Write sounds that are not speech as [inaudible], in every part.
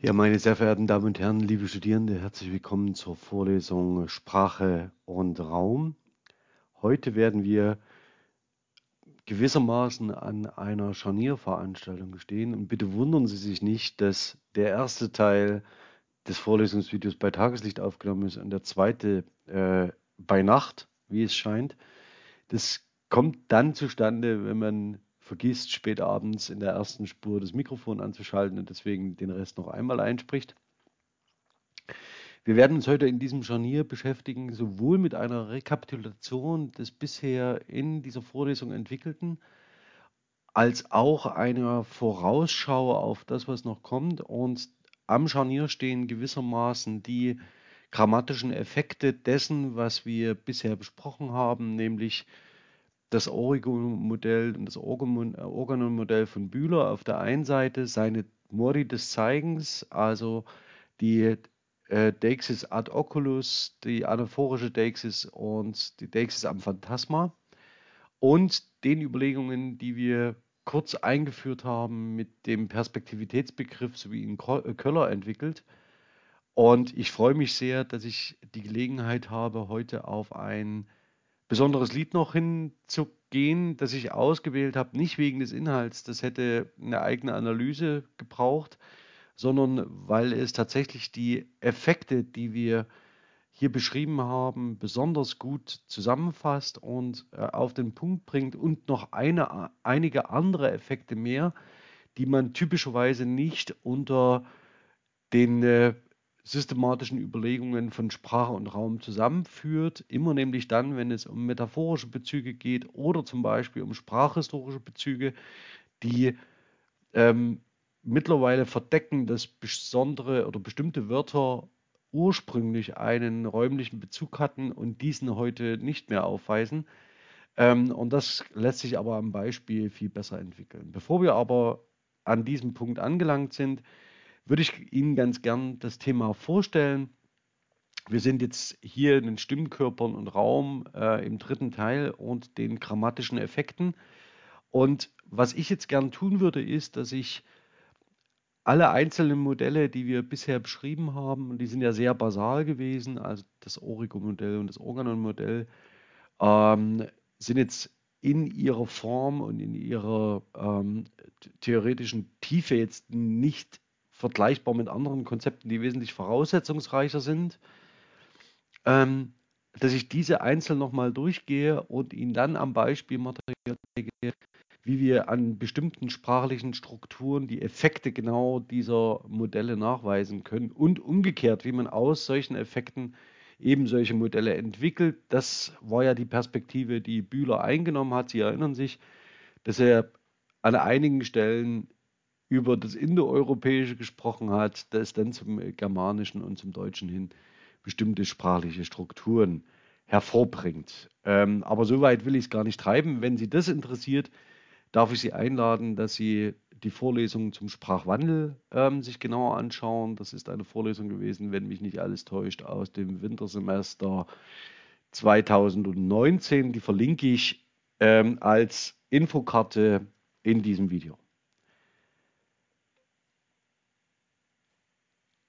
Ja, meine sehr verehrten Damen und Herren, liebe Studierende, herzlich willkommen zur Vorlesung Sprache und Raum. Heute werden wir gewissermaßen an einer Scharnierveranstaltung stehen und bitte wundern Sie sich nicht, dass der erste Teil des Vorlesungsvideos bei Tageslicht aufgenommen ist und der zweite äh, bei Nacht, wie es scheint. Das kommt dann zustande, wenn man vergisst, spät abends in der ersten Spur das Mikrofon anzuschalten und deswegen den Rest noch einmal einspricht. Wir werden uns heute in diesem Scharnier beschäftigen, sowohl mit einer Rekapitulation des bisher in dieser Vorlesung entwickelten, als auch einer Vorausschau auf das, was noch kommt. Und am Scharnier stehen gewissermaßen die grammatischen Effekte dessen, was wir bisher besprochen haben, nämlich das Origo-Modell und das Organon-Modell von Bühler auf der einen Seite, seine Modi des Zeigens, also die äh, Deixis ad oculus, die anaphorische Deixis und die Deixis am Phantasma und den Überlegungen, die wir kurz eingeführt haben mit dem Perspektivitätsbegriff, so wie ihn Köller entwickelt. Und ich freue mich sehr, dass ich die Gelegenheit habe, heute auf ein besonderes Lied noch hinzugehen, das ich ausgewählt habe, nicht wegen des Inhalts, das hätte eine eigene Analyse gebraucht, sondern weil es tatsächlich die Effekte, die wir hier beschrieben haben, besonders gut zusammenfasst und äh, auf den Punkt bringt und noch eine, einige andere Effekte mehr, die man typischerweise nicht unter den äh, systematischen Überlegungen von Sprache und Raum zusammenführt. Immer nämlich dann, wenn es um metaphorische Bezüge geht oder zum Beispiel um sprachhistorische Bezüge, die ähm, mittlerweile verdecken, dass besondere oder bestimmte Wörter ursprünglich einen räumlichen Bezug hatten und diesen heute nicht mehr aufweisen. Ähm, und das lässt sich aber am Beispiel viel besser entwickeln. Bevor wir aber an diesem Punkt angelangt sind, würde ich Ihnen ganz gern das Thema vorstellen. Wir sind jetzt hier in den Stimmkörpern und Raum äh, im dritten Teil und den grammatischen Effekten. Und was ich jetzt gern tun würde, ist, dass ich alle einzelnen Modelle, die wir bisher beschrieben haben, und die sind ja sehr basal gewesen, also das Origo-Modell und das Organon-Modell, ähm, sind jetzt in ihrer Form und in ihrer ähm, theoretischen Tiefe jetzt nicht vergleichbar mit anderen Konzepten, die wesentlich voraussetzungsreicher sind, ähm, dass ich diese einzeln nochmal durchgehe und Ihnen dann am Beispiel Material wie wir an bestimmten sprachlichen Strukturen die Effekte genau dieser Modelle nachweisen können und umgekehrt, wie man aus solchen Effekten eben solche Modelle entwickelt. Das war ja die Perspektive, die Bühler eingenommen hat. Sie erinnern sich, dass er an einigen Stellen über das Indoeuropäische gesprochen hat, das dann zum Germanischen und zum Deutschen hin bestimmte sprachliche Strukturen hervorbringt. Ähm, aber so weit will ich es gar nicht treiben. Wenn Sie das interessiert, darf ich Sie einladen, dass Sie die Vorlesung zum Sprachwandel ähm, sich genauer anschauen. Das ist eine Vorlesung gewesen, wenn mich nicht alles täuscht, aus dem Wintersemester 2019. Die verlinke ich ähm, als Infokarte in diesem Video.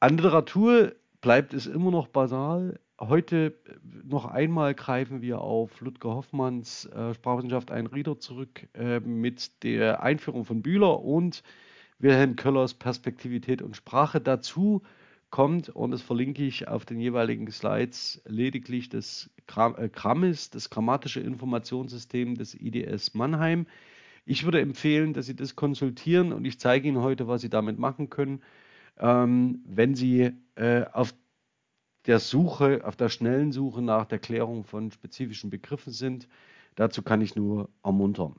Literatur bleibt es immer noch basal. Heute noch einmal greifen wir auf Ludger Hoffmanns äh, Sprachwissenschaft ein Rieder zurück äh, mit der Einführung von Bühler und Wilhelm Köllers Perspektivität und Sprache. Dazu kommt, und das verlinke ich auf den jeweiligen Slides, lediglich das Gram äh, Grammis, das grammatische Informationssystem des IDS Mannheim. Ich würde empfehlen, dass Sie das konsultieren und ich zeige Ihnen heute, was Sie damit machen können ähm, wenn Sie äh, auf der Suche, auf der schnellen Suche nach der Klärung von spezifischen Begriffen sind. Dazu kann ich nur ermuntern.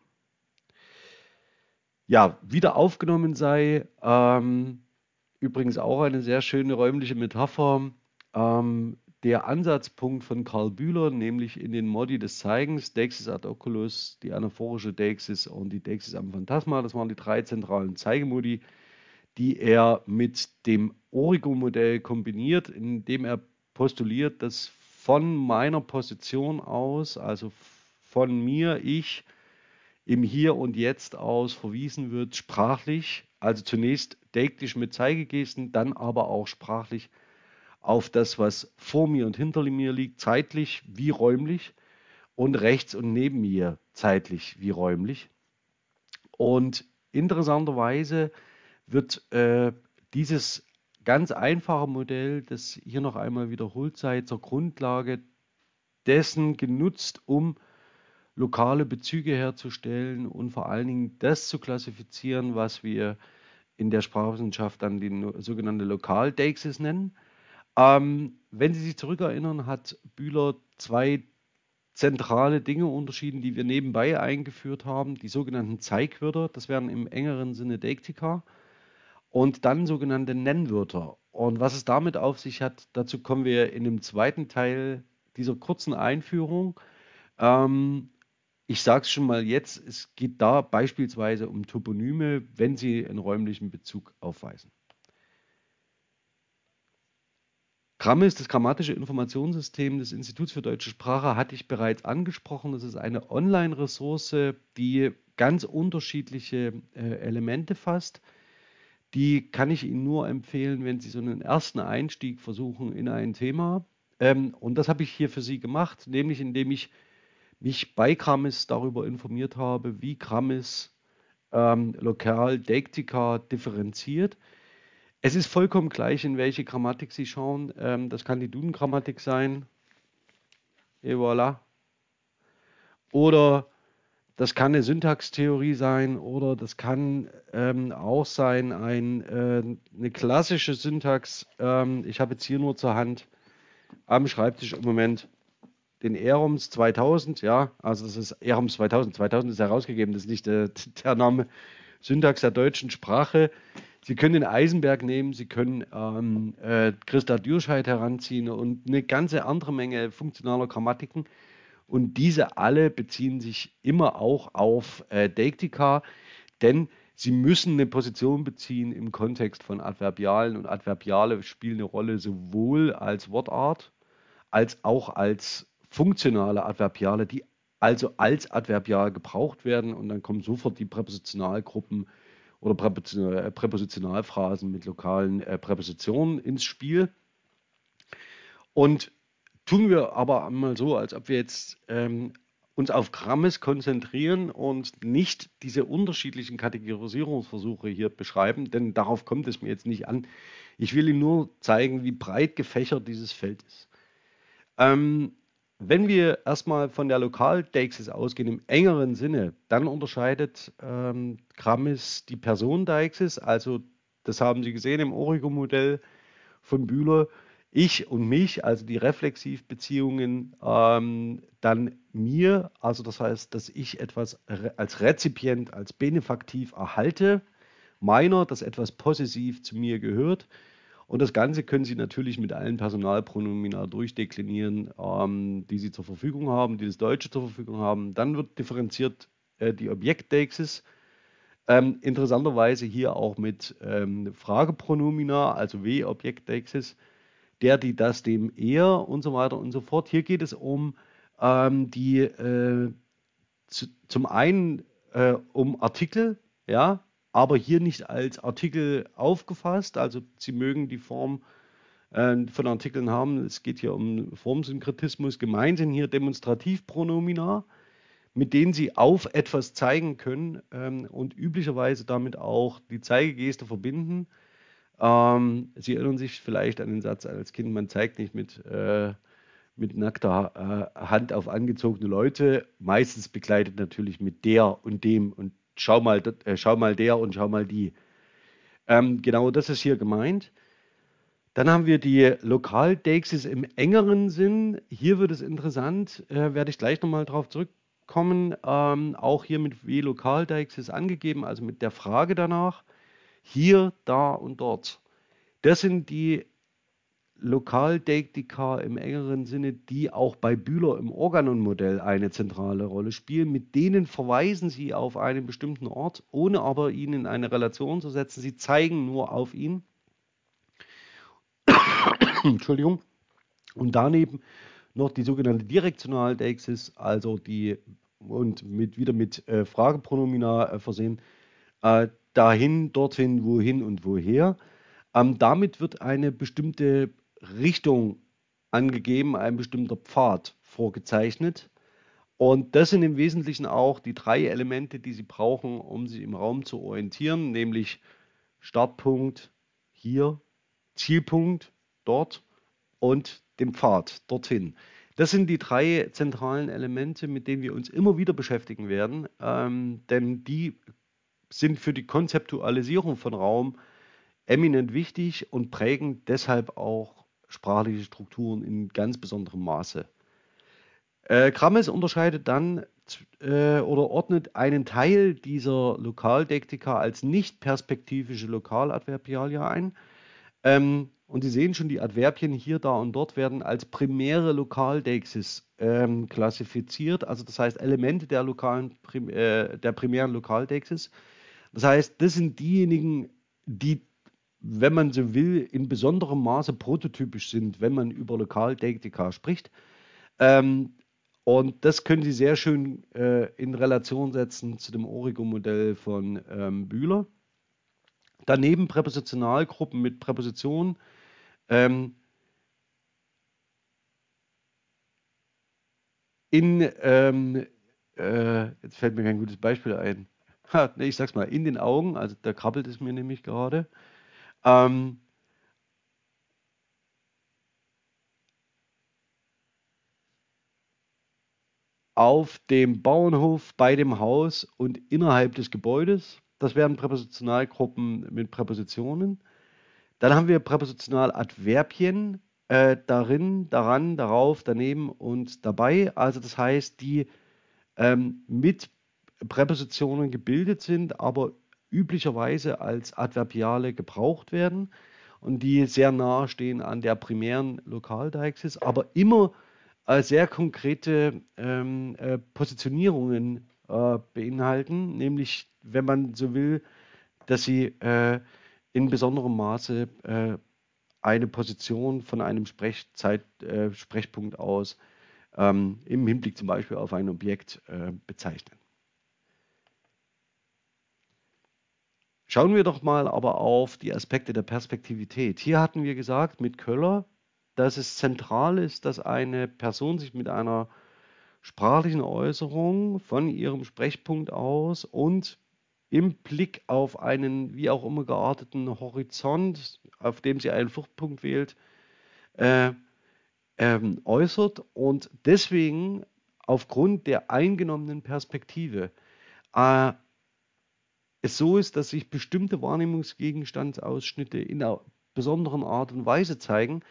Ja, wieder aufgenommen sei, ähm, übrigens auch eine sehr schöne räumliche Metapher, ähm, der Ansatzpunkt von Karl Bühler, nämlich in den Modi des Zeigens, Deixis ad oculus, die anaphorische Deixis und die Deixis am Phantasma, das waren die drei zentralen Zeigemodi, die er mit dem Origo-Modell kombiniert, indem er postuliert, dass von meiner Position aus, also von mir, ich, im Hier und Jetzt aus verwiesen wird, sprachlich, also zunächst deiktisch mit Zeigegesten, dann aber auch sprachlich auf das, was vor mir und hinter mir liegt, zeitlich wie räumlich und rechts und neben mir zeitlich wie räumlich. Und interessanterweise wird äh, dieses ganz einfache Modell, das hier noch einmal wiederholt sei, zur Grundlage dessen genutzt, um lokale Bezüge herzustellen und vor allen Dingen das zu klassifizieren, was wir in der Sprachwissenschaft dann die sogenannte Lokaldeixis nennen. Ähm, wenn Sie sich zurückerinnern, hat Bühler zwei zentrale Dinge unterschieden, die wir nebenbei eingeführt haben. Die sogenannten Zeigwörter, das wären im engeren Sinne Deiktika, und dann sogenannte Nennwörter. Und was es damit auf sich hat, dazu kommen wir in dem zweiten Teil dieser kurzen Einführung. Ähm, ich sage es schon mal jetzt, es geht da beispielsweise um Toponyme, wenn sie einen räumlichen Bezug aufweisen. Grammis, das grammatische Informationssystem des Instituts für deutsche Sprache, hatte ich bereits angesprochen. Das ist eine Online-Ressource, die ganz unterschiedliche äh, Elemente fasst. Die kann ich Ihnen nur empfehlen, wenn Sie so einen ersten Einstieg versuchen in ein Thema. Ähm, und das habe ich hier für Sie gemacht, nämlich indem ich mich bei Grammis darüber informiert habe, wie Grammis ähm, lokal Deiktika differenziert. Es ist vollkommen gleich, in welche Grammatik Sie schauen. Ähm, das kann die Duden-Grammatik sein. Et voilà. Oder das kann eine Syntaxtheorie sein oder das kann ähm, auch sein ein, äh, eine klassische Syntax. Ähm, ich habe jetzt hier nur zur Hand am Schreibtisch im Moment den Erums 2000. Ja, also das ist Erums 2000. 2000 ist herausgegeben, das ist nicht der, [laughs] der Name Syntax der deutschen Sprache. Sie können den Eisenberg nehmen, Sie können ähm, äh, Christa Dürscheid heranziehen und eine ganze andere Menge funktionaler Grammatiken. Und diese alle beziehen sich immer auch auf äh, Deiktika, denn sie müssen eine Position beziehen im Kontext von Adverbialen und Adverbiale spielen eine Rolle sowohl als Wortart als auch als funktionale Adverbiale, die also als Adverbial gebraucht werden und dann kommen sofort die Präpositionalgruppen oder äh, Präpositionalphrasen mit lokalen äh, Präpositionen ins Spiel. Und tun wir aber einmal so, als ob wir jetzt ähm, uns auf Grammes konzentrieren und nicht diese unterschiedlichen Kategorisierungsversuche hier beschreiben, denn darauf kommt es mir jetzt nicht an. Ich will Ihnen nur zeigen, wie breit gefächert dieses Feld ist. Ähm, wenn wir erstmal von der Lokaldeixis ausgehen, im engeren Sinne, dann unterscheidet ähm, Grammis die Personendeixis, also das haben Sie gesehen im Origo-Modell von Bühler, ich und mich, also die Reflexivbeziehungen, ähm, dann mir, also das heißt, dass ich etwas als Rezipient, als Benefaktiv erhalte, meiner, dass etwas possessiv zu mir gehört und das Ganze können Sie natürlich mit allen Personalpronomina durchdeklinieren, ähm, die Sie zur Verfügung haben, die das Deutsche zur Verfügung haben. Dann wird differenziert äh, die Objektdexis. Ähm, interessanterweise hier auch mit ähm, Fragepronomina, also W-Objektdexis, der, die, das, dem, er und so weiter und so fort. Hier geht es um ähm, die äh, zu, zum einen äh, um Artikel, ja, aber hier nicht als Artikel aufgefasst. Also Sie mögen die Form äh, von Artikeln haben. Es geht hier um Formsynkretismus. Gemeint sind hier Demonstrativpronomina, mit denen Sie auf etwas zeigen können ähm, und üblicherweise damit auch die Zeigegeste verbinden. Ähm, Sie erinnern sich vielleicht an den Satz als Kind, man zeigt nicht mit, äh, mit nackter äh, Hand auf angezogene Leute, meistens begleitet natürlich mit der und dem und schau mal, äh, schau mal der und schau mal die. Ähm, genau das ist hier gemeint. Dann haben wir die Lokaldeixis im engeren Sinn. Hier wird es interessant, äh, werde ich gleich nochmal drauf zurückkommen. Ähm, auch hier mit W Lokaldeixis angegeben, also mit der Frage danach. Hier, da und dort. Das sind die Lokaldeiktika im engeren Sinne, die auch bei Bühler im Organon-Modell eine zentrale Rolle spielen. Mit denen verweisen sie auf einen bestimmten Ort, ohne aber ihn in eine Relation zu setzen. Sie zeigen nur auf ihn. [coughs] Entschuldigung. Und daneben noch die sogenannte Direktionaldeixis, also die und mit, wieder mit äh, Fragepronomina äh, versehen. Äh, dahin, dorthin, wohin und woher. Ähm, damit wird eine bestimmte Richtung angegeben, ein bestimmter Pfad vorgezeichnet. Und das sind im Wesentlichen auch die drei Elemente, die Sie brauchen, um sich im Raum zu orientieren, nämlich Startpunkt hier, Zielpunkt dort und den Pfad dorthin. Das sind die drei zentralen Elemente, mit denen wir uns immer wieder beschäftigen werden, ähm, denn die sind für die Konzeptualisierung von Raum eminent wichtig und prägen deshalb auch sprachliche Strukturen in ganz besonderem Maße. Äh, Krammes unterscheidet dann äh, oder ordnet einen Teil dieser Lokaldektika als nicht perspektivische Lokaladverbialia ein. Ähm, und Sie sehen schon, die Adverbien hier, da und dort werden als primäre Lokaldeixis ähm, klassifiziert, also das heißt Elemente der, lokalen, äh, der primären Lokaldeixis. Das heißt, das sind diejenigen, die, wenn man so will, in besonderem Maße prototypisch sind, wenn man über Lokaldektika spricht. Ähm, und das können Sie sehr schön äh, in Relation setzen zu dem Origo-Modell von ähm, Bühler. Daneben Präpositionalgruppen mit Präpositionen. Ähm, in, ähm, äh, jetzt fällt mir kein gutes Beispiel ein. [laughs] Ich sag's mal, in den Augen, also da krabbelt es mir nämlich gerade. Ähm, auf dem Bauernhof, bei dem Haus und innerhalb des Gebäudes. Das wären Präpositionalgruppen mit Präpositionen. Dann haben wir Präpositionaladverbien äh, darin, daran, darauf, daneben und dabei. Also das heißt, die ähm, mit Präpositionen gebildet sind, aber üblicherweise als Adverbiale gebraucht werden und die sehr nahe stehen an der primären Lokaldeixis, aber immer äh, sehr konkrete ähm, äh, Positionierungen äh, beinhalten, nämlich, wenn man so will, dass sie äh, in besonderem Maße äh, eine Position von einem Sprechzeit, äh, Sprechpunkt aus ähm, im Hinblick zum Beispiel auf ein Objekt bezeichnen. Schauen wir doch mal aber auf die Aspekte der Perspektivität. Hier hatten wir gesagt mit Köller, dass es zentral ist, dass eine Person sich mit einer sprachlichen Äußerung von ihrem Sprechpunkt aus und im Blick auf einen wie auch immer gearteten Horizont, auf dem sie einen Fluchtpunkt wählt, äh, ähm, äußert und deswegen aufgrund der eingenommenen Perspektive äh, es so ist, dass sich bestimmte Wahrnehmungsgegenstandsausschnitte in einer besonderen Art und Weise zeigen,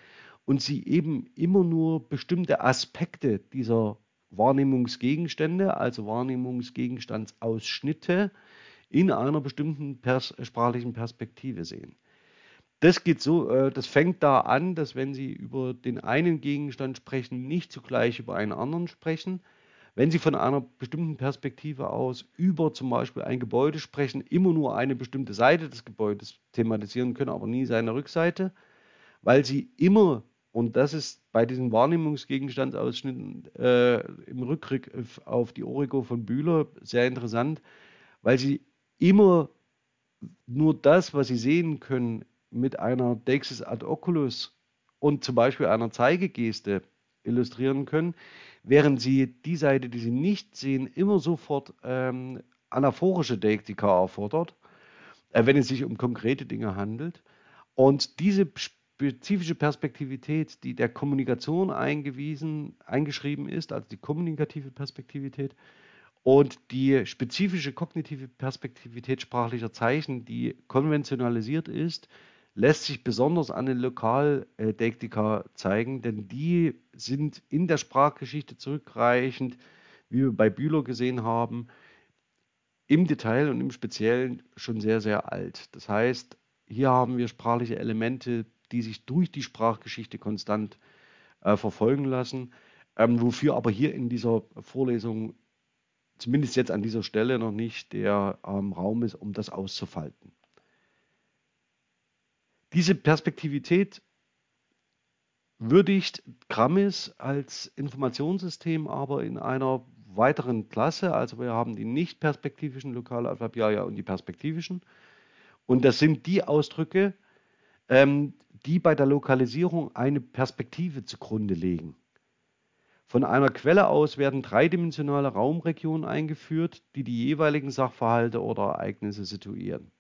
und sie eben immer nur bestimmte Aspekte dieser Wahrnehmungsgegenstände, also Wahrnehmungsgegenstandsausschnitte, in einer bestimmten pers sprachlichen Perspektive sehen. Das geht so, äh, das fängt da an, dass wenn Sie über den einen Gegenstand sprechen, nicht zugleich über einen anderen sprechen. Wenn Sie von einer bestimmten Perspektive aus über zum Beispiel ein Gebäude sprechen, immer nur eine bestimmte Seite des Gebäudes thematisieren können, aber nie seine Rückseite, weil Sie immer und das ist bei diesen Wahrnehmungsgegenstandsausschnitten äh, im Rückgriff auf die Origo von Bühler sehr interessant, weil sie immer nur das, was sie sehen können, mit einer Deixis ad oculus und zum Beispiel einer Zeigegeste illustrieren können, während sie die Seite, die sie nicht sehen, immer sofort ähm, anaphorische Deiktika erfordert, äh, wenn es sich um konkrete Dinge handelt. Und diese spezifische Perspektivität, die der Kommunikation eingewiesen, eingeschrieben ist, also die kommunikative Perspektivität, und die spezifische kognitive Perspektivität sprachlicher Zeichen, die konventionalisiert ist, lässt sich besonders an den Lokaldektika zeigen, denn die sind in der Sprachgeschichte zurückreichend, wie wir bei Bühler gesehen haben, im Detail und im Speziellen schon sehr, sehr alt. Das heißt, hier haben wir sprachliche Elemente, die sich durch die Sprachgeschichte konstant äh, verfolgen lassen, ähm, wofür aber hier in dieser Vorlesung, zumindest jetzt an dieser Stelle, noch nicht der ähm, Raum ist, um das auszufalten. Diese Perspektivität würdigt Grammis als Informationssystem aber in einer weiteren Klasse. Also wir haben die nicht perspektivischen Lokaladverbialia und die perspektivischen. Und das sind die Ausdrücke, ähm, die bei der Lokalisierung eine Perspektive zugrunde legen. Von einer Quelle aus werden dreidimensionale Raumregionen eingeführt, die die jeweiligen Sachverhalte oder Ereignisse situieren.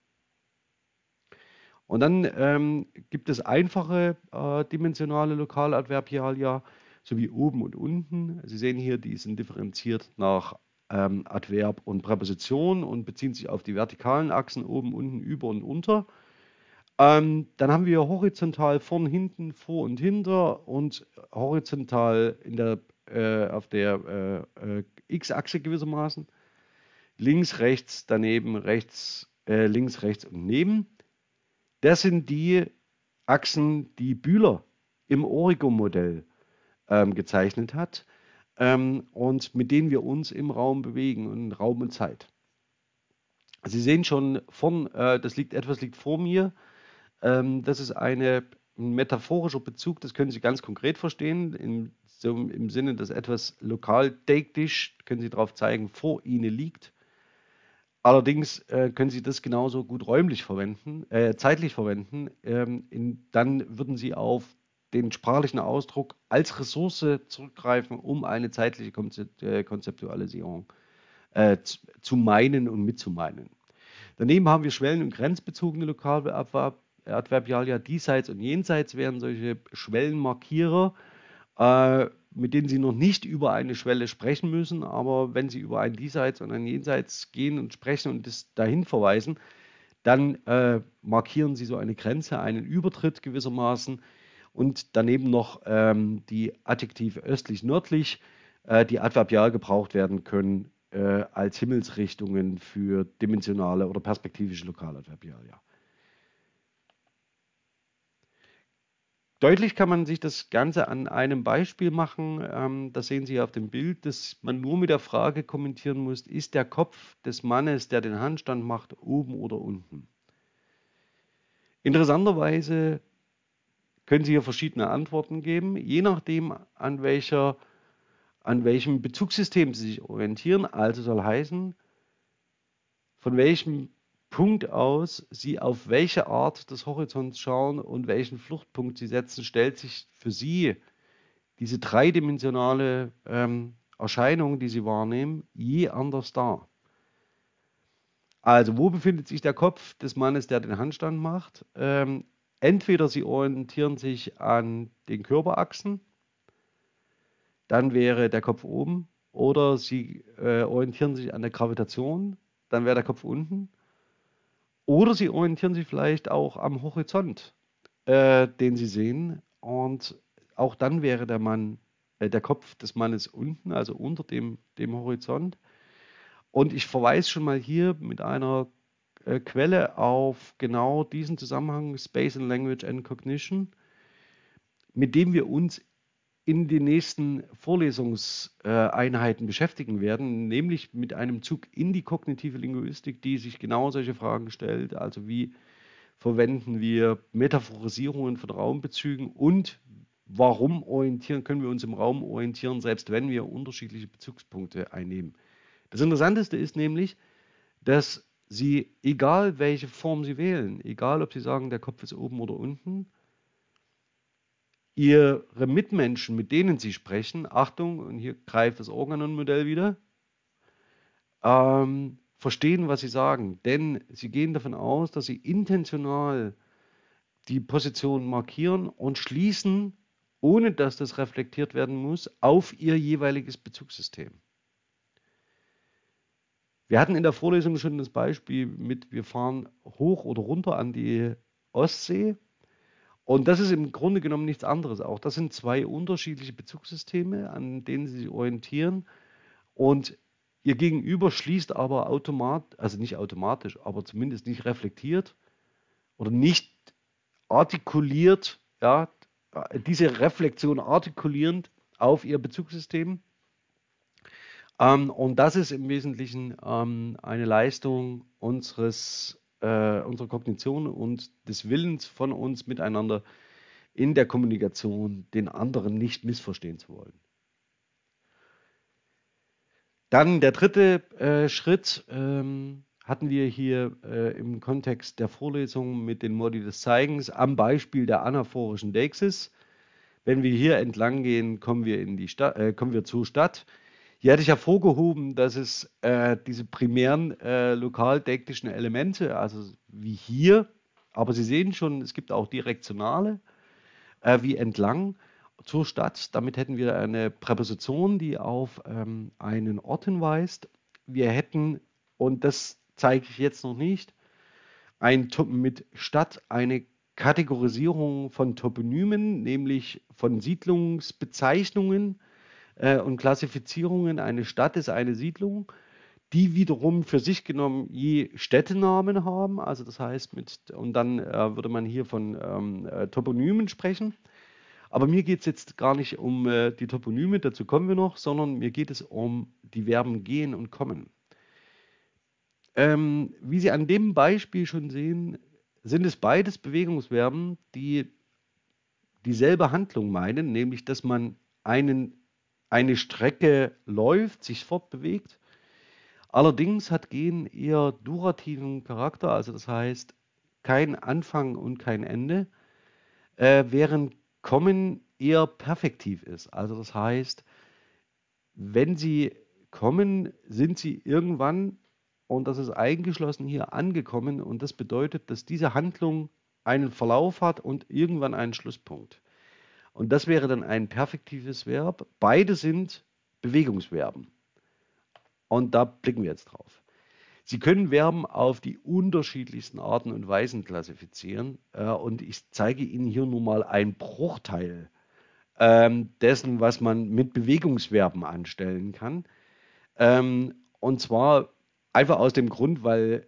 Und dann ähm, gibt es einfache äh, dimensionale Lokaladverbialia, sowie oben und unten. Sie sehen hier, die sind differenziert nach ähm, Adverb und Präposition und beziehen sich auf die vertikalen Achsen oben, unten, über und unter. Ähm, dann haben wir horizontal vorn, hinten, vor und hinter und horizontal in der, äh, auf der äh, äh, x-Achse gewissermaßen. Links, rechts, daneben, rechts, äh, links, rechts und neben. Das sind die Achsen, die Bühler im Origo-Modell ähm, gezeichnet hat ähm, und mit denen wir uns im Raum bewegen, in Raum und Zeit. Sie sehen schon von, äh, das liegt, etwas liegt vor mir. Ähm, das ist eine, ein metaphorischer Bezug, das können Sie ganz konkret verstehen, im, so im Sinne, dass etwas lokal deiktisch, können Sie darauf zeigen, vor Ihnen liegt. Allerdings äh, können Sie das genauso gut räumlich verwenden, äh, zeitlich verwenden. Ähm, in, dann würden Sie auf den sprachlichen Ausdruck als Ressource zurückgreifen, um eine zeitliche äh, Konzeptualisierung äh, zu meinen und mitzumeinen. Daneben haben wir schwellen- und grenzbezogene Lokaladverbialia. Diesseits und jenseits wären solche Schwellenmarkierer, äh, mit denen Sie noch nicht über eine Schwelle sprechen müssen, aber wenn Sie über ein Diesseits und ein Jenseits gehen und sprechen und das dahin verweisen, dann äh, markieren Sie so eine Grenze, einen Übertritt gewissermaßen und daneben noch ähm, die Adjektive östlich-nördlich, äh, die adverbial gebraucht werden können äh, als Himmelsrichtungen für dimensionale oder perspektivische Lokaladverbialia. Deutlich kann man sich das Ganze an einem Beispiel machen. Ähm, das sehen Sie auf dem Bild, dass man nur mit der Frage kommentieren muss, ist der Kopf des Mannes, der den Handstand macht, oben oder unten? Interessanterweise können Sie hier verschiedene Antworten geben, je nachdem, an, welcher, an welchem Bezugssystem Sie sich orientieren. Also soll heißen, von welchem Punkt aus Sie auf welche Art des Horizonts schauen und welchen Fluchtpunkt Sie setzen, stellt sich für Sie diese dreidimensionale ähm, Erscheinung, die Sie wahrnehmen, je anders dar. Also, wo befindet sich der Kopf des Mannes, der den Handstand macht? Ähm, entweder Sie orientieren sich an den Körperachsen, dann wäre der Kopf oben, oder Sie äh, orientieren sich an der Gravitation, dann wäre der Kopf unten oder sie orientieren sich vielleicht auch am Horizont, äh, den sie sehen. Und auch dann wäre der Mann, äh, der Kopf des Mannes unten, also unter dem, dem Horizont. Und ich verweise schon mal hier mit einer äh, Quelle auf genau diesen Zusammenhang Space and Language and Cognition, mit dem wir uns in den nächsten Vorlesungseinheiten beschäftigen werden, nämlich mit einem Zug in die kognitive Linguistik, die sich genau solche Fragen stellt, also wie verwenden wir Metaphorisierungen von Raumbezügen und warum orientieren, können wir uns im Raum orientieren, selbst wenn wir unterschiedliche Bezugspunkte einnehmen. Das Interessanteste ist nämlich, dass Sie, egal welche Form Sie wählen, egal ob Sie sagen, der Kopf ist oben oder unten, ihre Mitmenschen, mit denen sie sprechen, Achtung, und hier greift das Organon-Modell wieder, ähm, verstehen, was sie sagen. Denn sie gehen davon aus, dass sie intentional die Position markieren und schließen, ohne dass das reflektiert werden muss, auf ihr jeweiliges Bezugssystem. Wir hatten in der Vorlesung schon das Beispiel mit, wir fahren hoch oder runter an die Ostsee und das ist im Grunde genommen nichts anderes auch. Das sind zwei unterschiedliche Bezugssysteme, an denen Sie sich orientieren. Und Ihr Gegenüber schließt aber automatisch, also nicht automatisch, aber zumindest nicht reflektiert oder nicht artikuliert, ja, diese Reflexion artikulierend auf Ihr Bezugssystem. Ähm, und das ist im Wesentlichen ähm, eine Leistung unseres äh, unserer Kognition und des Willens von uns miteinander in der Kommunikation den anderen nicht missverstehen zu wollen. Dann der dritte äh, Schritt ähm, hatten wir hier äh, im Kontext der Vorlesung mit den Modi des Zeigens am Beispiel der anaphorischen Deixis. Wenn wir hier entlang gehen, kommen wir, in die Stadt, äh, kommen wir zur Stadt. Hier hatte ich hervorgehoben, dass es äh, diese primären äh, lokaldektischen Elemente, also wie hier, aber Sie sehen schon, es gibt auch direktionale, äh, wie entlang zur Stadt. Damit hätten wir eine Präposition, die auf ähm, einen Ort hinweist. Wir hätten, und das zeige ich jetzt noch nicht, ein, mit Stadt eine Kategorisierung von Toponymen, nämlich von Siedlungsbezeichnungen äh, und Klassifizierungen. Eine Stadt ist eine Siedlung, die wiederum für sich genommen je Städtenamen haben. Also das heißt, mit, und dann äh, würde man hier von ähm, äh, Toponymen sprechen. Aber mir geht es jetzt gar nicht um äh, die Toponyme, dazu kommen wir noch, sondern mir geht es um die Verben gehen und kommen. Ähm, wie Sie an dem Beispiel schon sehen, sind es beides Bewegungsverben, die dieselbe Handlung meinen, nämlich dass man einen eine Strecke läuft, sich fortbewegt. Allerdings hat Gehen eher durativen Charakter, also das heißt kein Anfang und kein Ende, äh, während Kommen eher perfektiv ist. Also das heißt, wenn Sie kommen, sind Sie irgendwann, und das ist eingeschlossen hier, angekommen. Und das bedeutet, dass diese Handlung einen Verlauf hat und irgendwann einen Schlusspunkt. Und das wäre dann ein perfektives Verb. Beide sind Bewegungsverben. Und da blicken wir jetzt drauf. Sie können Verben auf die unterschiedlichsten Arten und Weisen klassifizieren. Äh, und ich zeige Ihnen hier nur mal einen Bruchteil ähm, dessen, was man mit Bewegungsverben anstellen kann. Ähm, und zwar einfach aus dem Grund, weil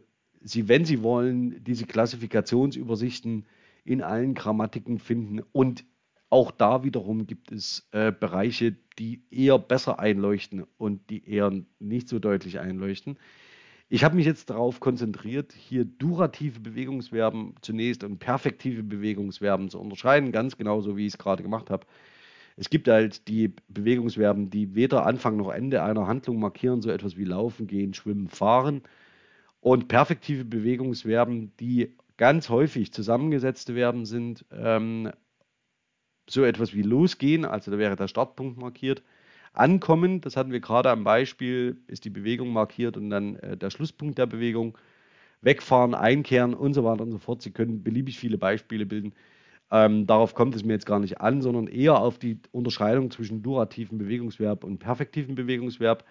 äh, Sie, wenn Sie wollen, diese Klassifikationsübersichten in allen Grammatiken finden und auch da wiederum gibt es äh, Bereiche, die eher besser einleuchten und die eher nicht so deutlich einleuchten. Ich habe mich jetzt darauf konzentriert, hier durative Bewegungsverben zunächst und perfektive Bewegungsverben zu unterscheiden, ganz genauso wie ich es gerade gemacht habe. Es gibt halt die Bewegungsverben, die weder Anfang noch Ende einer Handlung markieren, so etwas wie laufen, gehen, schwimmen, fahren. Und perfektive Bewegungsverben, die ganz häufig zusammengesetzte Verben sind, ähm, so etwas wie losgehen, also da wäre der Startpunkt markiert. Ankommen, das hatten wir gerade am Beispiel, ist die Bewegung markiert und dann äh, der Schlusspunkt der Bewegung. Wegfahren, einkehren und so weiter und so fort. Sie können beliebig viele Beispiele bilden. Ähm, darauf kommt es mir jetzt gar nicht an, sondern eher auf die Unterscheidung zwischen durativen Bewegungsverb und perfektiven Bewegungsverb.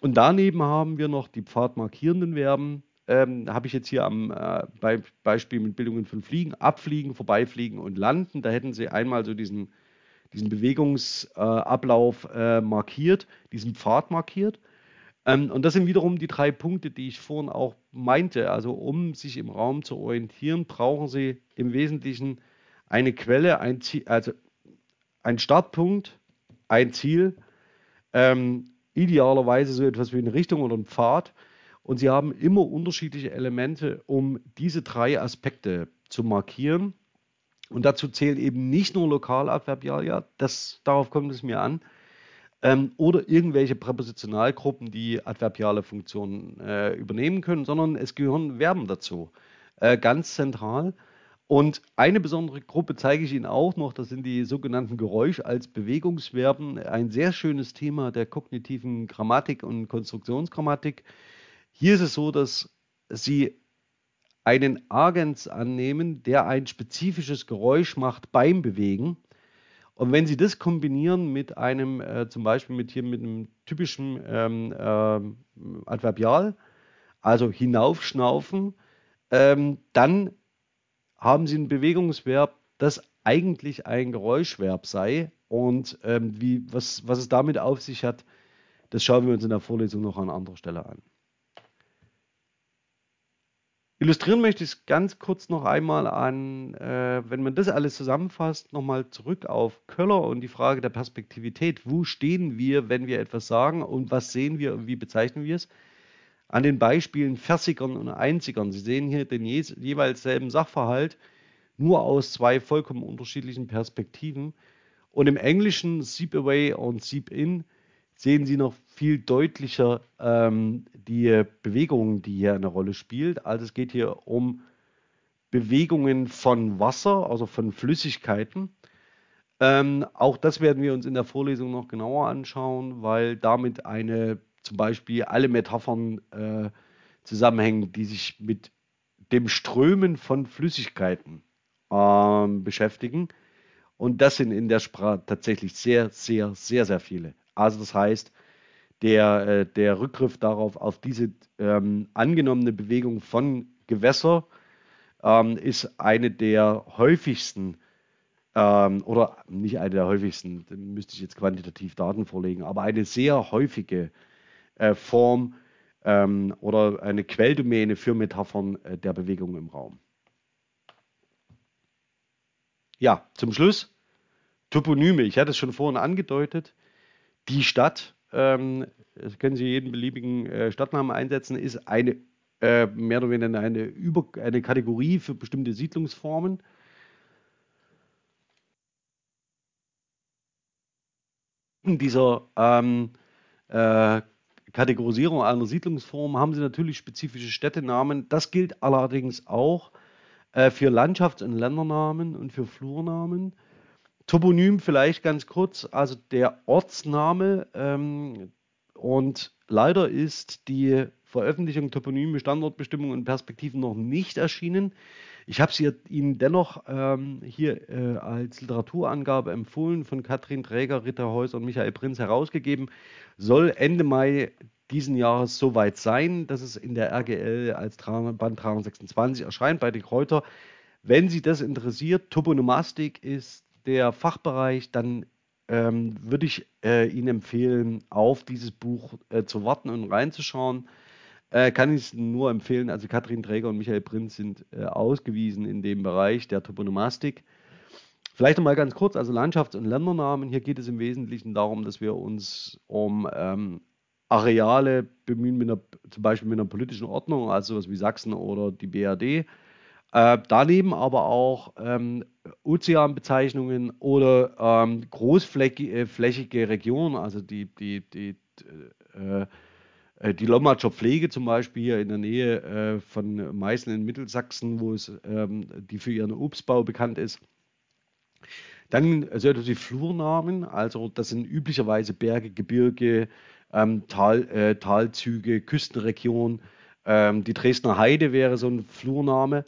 Und daneben haben wir noch die pfadmarkierenden Verben, ähm, habe ich jetzt hier am äh, Be Beispiel mit Bildungen von Fliegen, Abfliegen, Vorbeifliegen und Landen. Da hätten Sie einmal so diesen, diesen Bewegungsablauf äh, äh, markiert, diesen Pfad markiert. Ähm, und das sind wiederum die drei Punkte, die ich vorhin auch meinte. Also um sich im Raum zu orientieren, brauchen Sie im Wesentlichen eine Quelle, ein Ziel, also ein Startpunkt, ein Ziel, ähm, idealerweise so etwas wie eine Richtung oder ein Pfad und sie haben immer unterschiedliche Elemente, um diese drei Aspekte zu markieren. Und dazu zählen eben nicht nur Lokaladverbialia, das, darauf kommt es mir an, ähm, oder irgendwelche Präpositionalgruppen, die adverbiale Funktionen äh, übernehmen können, sondern es gehören Verben dazu. Äh, ganz zentral. Und eine besondere Gruppe zeige ich Ihnen auch noch, das sind die sogenannten Geräusch als Bewegungsverben. Ein sehr schönes Thema der kognitiven Grammatik und Konstruktionsgrammatik. Hier ist es so, dass Sie einen Agens annehmen, der ein spezifisches Geräusch macht beim Bewegen. Und wenn Sie das kombinieren mit einem, äh, zum Beispiel mit hier mit einem typischen ähm, äh, Adverbial, also hinaufschnaufen, ähm, dann haben Sie ein Bewegungsverb, das eigentlich ein Geräuschverb sei. Und ähm, wie, was, was es damit auf sich hat, das schauen wir uns in der Vorlesung noch an anderer Stelle an. Illustrieren möchte ich es ganz kurz noch einmal an, äh, wenn man das alles zusammenfasst, nochmal zurück auf Köller und die Frage der Perspektivität. Wo stehen wir, wenn wir etwas sagen und was sehen wir und wie bezeichnen wir es? An den Beispielen Versigern und Einzigern. Sie sehen hier den je jeweils selben Sachverhalt, nur aus zwei vollkommen unterschiedlichen Perspektiven. Und im Englischen Seep Away und Seep In sehen Sie noch viel deutlicher ähm, die Bewegung, die hier eine Rolle spielt. Also es geht hier um Bewegungen von Wasser, also von Flüssigkeiten. Ähm, auch das werden wir uns in der Vorlesung noch genauer anschauen, weil damit eine zum Beispiel alle Metaphern äh, zusammenhängen, die sich mit dem Strömen von Flüssigkeiten ähm, beschäftigen. Und das sind in der Sprache tatsächlich sehr, sehr, sehr, sehr viele. Also das heißt, der, äh, der Rückgriff darauf, auf diese ähm, angenommene Bewegung von Gewässer, ähm, ist eine der häufigsten ähm, oder nicht eine der häufigsten, müsste ich jetzt quantitativ Daten vorlegen, aber eine sehr häufige äh, Form ähm, oder eine Quelldomäne für Metaphern äh, der Bewegung im Raum. Ja, zum Schluss Toponyme. Ich hatte es schon vorhin angedeutet. Die Stadt, ähm, das können Sie jeden beliebigen äh, Stadtnamen einsetzen, ist eine äh, mehr oder weniger eine, Über eine Kategorie für bestimmte Siedlungsformen. In dieser ähm, äh, Kategorisierung einer Siedlungsform haben Sie natürlich spezifische Städtenamen. Das gilt allerdings auch äh, für Landschafts- und Ländernamen und für Flurnamen. Toponym vielleicht ganz kurz, also der Ortsname ähm, und leider ist die Veröffentlichung Toponyme, Standortbestimmungen und Perspektiven noch nicht erschienen. Ich habe sie Ihnen dennoch ähm, hier äh, als Literaturangabe empfohlen von Katrin Träger, Ritter Häuser und Michael Prinz herausgegeben. Soll Ende Mai diesen Jahres soweit sein, dass es in der RGL als Band 326 erscheint bei den Kräuter. Wenn Sie das interessiert, Toponomastik ist der Fachbereich, dann ähm, würde ich äh, Ihnen empfehlen, auf dieses Buch äh, zu warten und reinzuschauen. Äh, kann ich es nur empfehlen. Also Katrin Träger und Michael Prinz sind äh, ausgewiesen in dem Bereich der Toponomastik. Vielleicht nochmal ganz kurz, also Landschafts- und Ländernamen. Hier geht es im Wesentlichen darum, dass wir uns um ähm, Areale bemühen, mit einer, zum Beispiel mit einer politischen Ordnung, also sowas wie Sachsen oder die BRD. Äh, daneben aber auch ähm, Ozeanbezeichnungen oder ähm, großflächige äh, Regionen, also die, die, die, äh, äh, die Lommatscher Pflege zum Beispiel hier in der Nähe äh, von Meißen in Mittelsachsen, wo es ähm, die für ihren Obstbau bekannt ist. Dann also die Flurnamen, also das sind üblicherweise Berge, Gebirge, ähm, Tal, äh, Talzüge, Küstenregion. Ähm, die Dresdner Heide wäre so ein Flurname.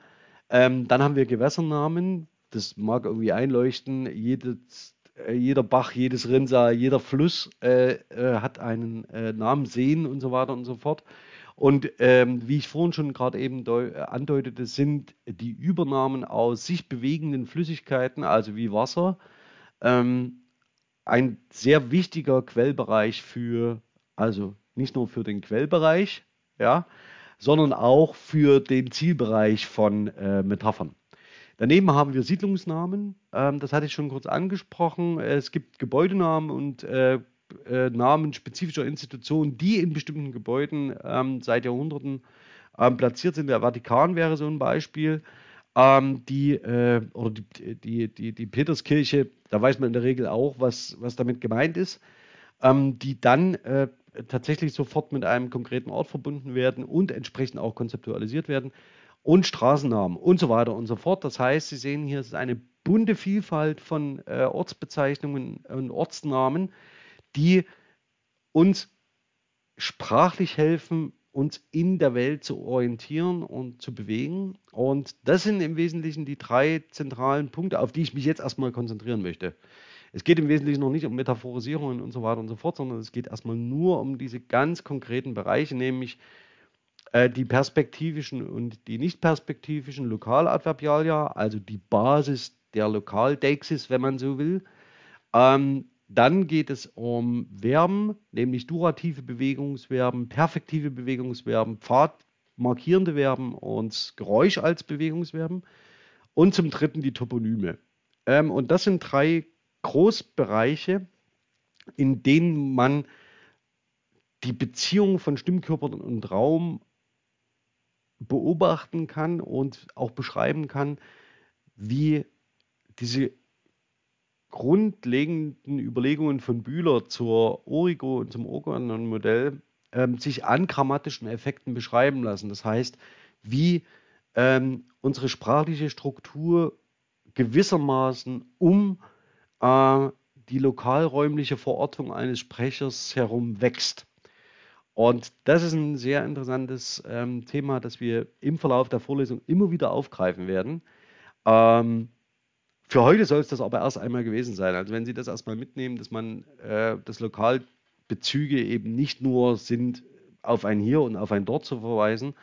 Ähm, dann haben wir Gewässernamen. Das mag irgendwie einleuchten. Jedes, äh, jeder Bach, jedes Rinnsal, jeder Fluss äh, äh, hat einen äh, Namen, Seen und so weiter und so fort. Und ähm, wie ich vorhin schon gerade eben äh, andeutete, sind die Übernahmen aus sich bewegenden Flüssigkeiten, also wie Wasser, ähm, ein sehr wichtiger Quellbereich für, also nicht nur für den Quellbereich, ja, sondern auch für den Zielbereich von äh, Metaphern. Daneben haben wir Siedlungsnamen, ähm, das hatte ich schon kurz angesprochen. Es gibt Gebäudenamen und äh, äh, Namen spezifischer Institutionen, die in bestimmten Gebäuden ähm, seit Jahrhunderten ähm, platziert sind. Der Vatikan wäre so ein Beispiel. Ähm, die, äh, oder die, die, die, die Peterskirche, da weiß man in der Regel auch, was, was damit gemeint ist, ähm, die dann äh, tatsächlich sofort mit einem konkreten Ort verbunden werden und entsprechend auch konzeptualisiert werden und Straßennamen und so weiter und so fort. Das heißt, Sie sehen hier, es ist eine bunte Vielfalt von äh, Ortsbezeichnungen und Ortsnamen, die uns sprachlich helfen, uns in der Welt zu orientieren und zu bewegen. Und das sind im Wesentlichen die drei zentralen Punkte, auf die ich mich jetzt erstmal konzentrieren möchte. Es geht im Wesentlichen noch nicht um Metaphorisierungen und so weiter und so fort, sondern es geht erstmal nur um diese ganz konkreten Bereiche, nämlich äh, die perspektivischen und die nicht perspektivischen Lokaladverbialia, also die Basis der Lokaldeixis, wenn man so will. Ähm, dann geht es um Verben, nämlich durative Bewegungsverben, perfektive Bewegungsverben, pfadmarkierende Verben und Geräusch als Bewegungsverben. Und zum dritten die Toponyme. Ähm, und das sind drei Großbereiche, in denen man die Beziehung von Stimmkörpern und Raum beobachten kann und auch beschreiben kann, wie diese grundlegenden Überlegungen von Bühler zur Origo und zum Organon-Modell ähm, sich an grammatischen Effekten beschreiben lassen. Das heißt, wie ähm, unsere sprachliche Struktur gewissermaßen um äh, die lokalräumliche Verortung eines Sprechers herum wächst. Und das ist ein sehr interessantes ähm, Thema, das wir im Verlauf der Vorlesung immer wieder aufgreifen werden. Ähm, für heute soll es das aber erst einmal gewesen sein. Also wenn Sie das erstmal mitnehmen, dass man äh, das Lokalbezüge eben nicht nur sind, auf ein Hier und auf ein Dort zu verweisen,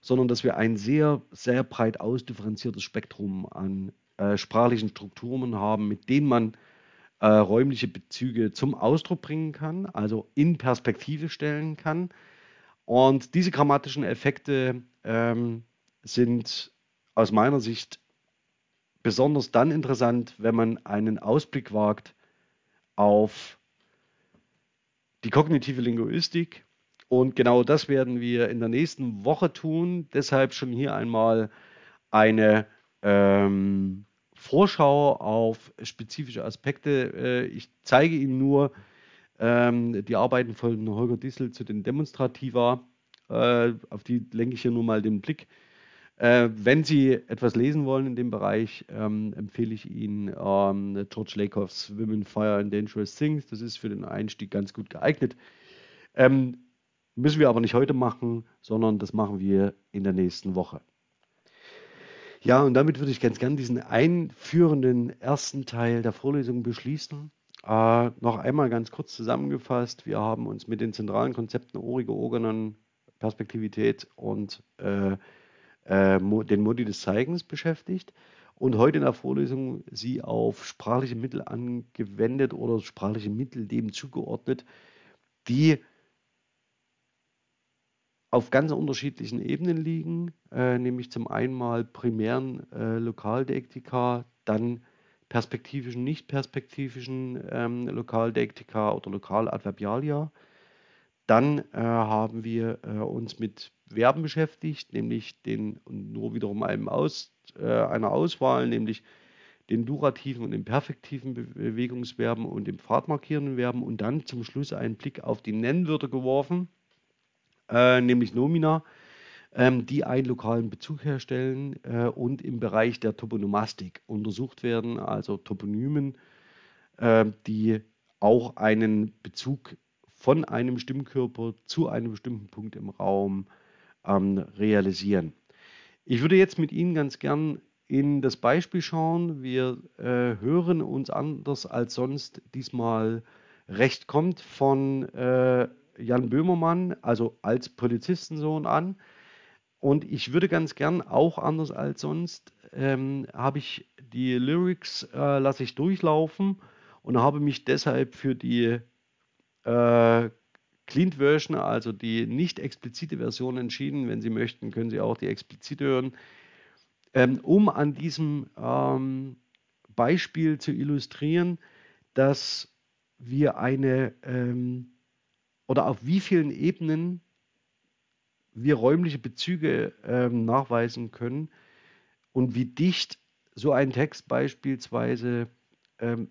sondern dass wir ein sehr, sehr breit ausdifferenziertes Spektrum an äh, sprachlichen Strukturen haben, mit denen man äh, räumliche Bezüge zum Ausdruck bringen kann, also in Perspektive stellen kann. Und diese grammatischen Effekte ähm, sind aus meiner Sicht besonders dann interessant, wenn man einen Ausblick wagt auf die kognitive Linguistik. Und genau das werden wir in der nächsten Woche tun. Deshalb schon hier einmal eine ähm, Vorschau auf spezifische Aspekte. Äh, ich zeige Ihnen nur ähm, die Arbeiten von Holger Dissel zu den Demonstrativa. Äh, auf die lenke ich hier nur mal den Blick. Äh, wenn Sie etwas lesen wollen in dem Bereich, ähm, empfehle ich Ihnen ähm, George Lakoffs Women, Fire and Dangerous Things. Das ist für den Einstieg ganz gut geeignet. Ähm, müssen wir aber nicht heute machen, sondern das machen wir in der nächsten Woche. Ja, und damit würde ich ganz gern diesen einführenden ersten Teil der Vorlesung beschließen. Äh, noch einmal ganz kurz zusammengefasst. Wir haben uns mit den zentralen Konzepten Origo, Organon, Perspektivität und äh, äh, den Modi des Zeigens beschäftigt und heute in der Vorlesung sie auf sprachliche Mittel angewendet oder sprachliche Mittel dem zugeordnet, die auf ganz unterschiedlichen Ebenen liegen, äh, nämlich zum einen mal primären äh, Lokaldeiktika, dann perspektivischen, nicht perspektivischen ähm, Lokaldeiktika oder Lokaladverbialia. Dann äh, haben wir äh, uns mit Verben beschäftigt, nämlich den, nur wiederum einem Aus, äh, einer Auswahl, nämlich den durativen und den perfektiven Bewegungsverben und dem pfadmarkierenden Verben und dann zum Schluss einen Blick auf die Nennwörter geworfen äh, nämlich Nomina, ähm, die einen lokalen Bezug herstellen äh, und im Bereich der Toponomastik untersucht werden, also Toponymen, die auch einen Bezug von einem Stimmkörper zu einem bestimmten Punkt im Raum ähm, realisieren. Ich würde jetzt mit Ihnen ganz gern in das Beispiel schauen. Wir äh, hören uns anders als sonst diesmal recht kommt von äh, Jan Böhmermann, also als Polizistensohn an. Und ich würde ganz gern, auch anders als sonst, ähm, habe ich die Lyrics, äh, lasse ich durchlaufen und habe mich deshalb für die äh, Clean Version, also die nicht explizite Version entschieden. Wenn Sie möchten, können Sie auch die explizite hören, ähm, um an diesem ähm, Beispiel zu illustrieren, dass wir eine ähm, oder auf wie vielen Ebenen wir räumliche Bezüge ähm, nachweisen können und wie dicht so ein Text beispielsweise ähm,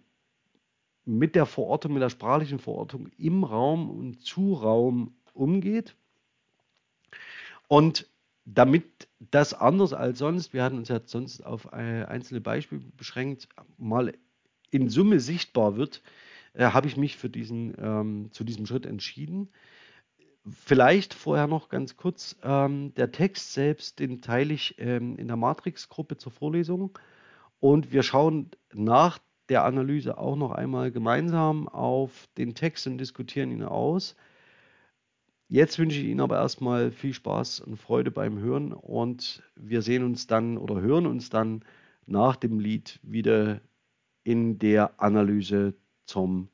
mit der Verortung, mit der sprachlichen Verortung im Raum und zu Raum umgeht. Und damit das anders als sonst, wir hatten uns ja sonst auf einzelne Beispiele beschränkt, mal in Summe sichtbar wird, äh, habe ich mich für diesen, ähm, zu diesem Schritt entschieden. Vielleicht vorher noch ganz kurz, ähm, der Text selbst, den teile ich ähm, in der Matrix-Gruppe zur Vorlesung und wir schauen nach der Analyse auch noch einmal gemeinsam auf den Text und diskutieren ihn aus. Jetzt wünsche ich Ihnen aber erstmal viel Spaß und Freude beim Hören und wir sehen uns dann oder hören uns dann nach dem Lied wieder in der Analyse zum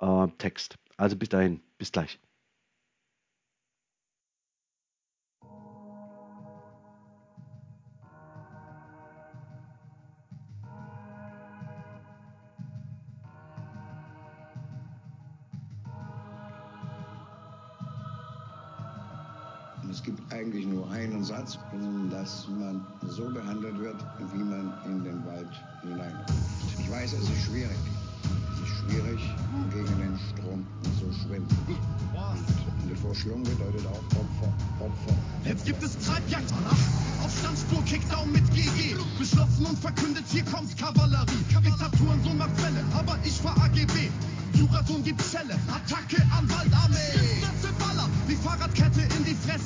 äh, Text. Also bis dahin, bis gleich. einen Satz, dass man so behandelt wird, wie man in den Wald hineinkommt. Ich weiß, es ist schwierig. Es ist schwierig, gegen den Strom zu schwimmen. Und die Verschlung bedeutet auch Opfer, Opfer. Jetzt gibt es Treibjagd. Auf Standspur, Kickdown mit GG. Beschlossen und verkündet, hier kommt Kavallerie. Diktaturen, so macht Fälle, aber ich war AGB. Jurasohn gibt Zelle, Attacke an Waldarmee. Wie Fahrradkette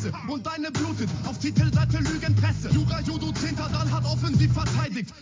Fresse und deine blutet auf Titelseite Lügenpresse. Jura Judo 10. Dan hat offensiv verteidigt.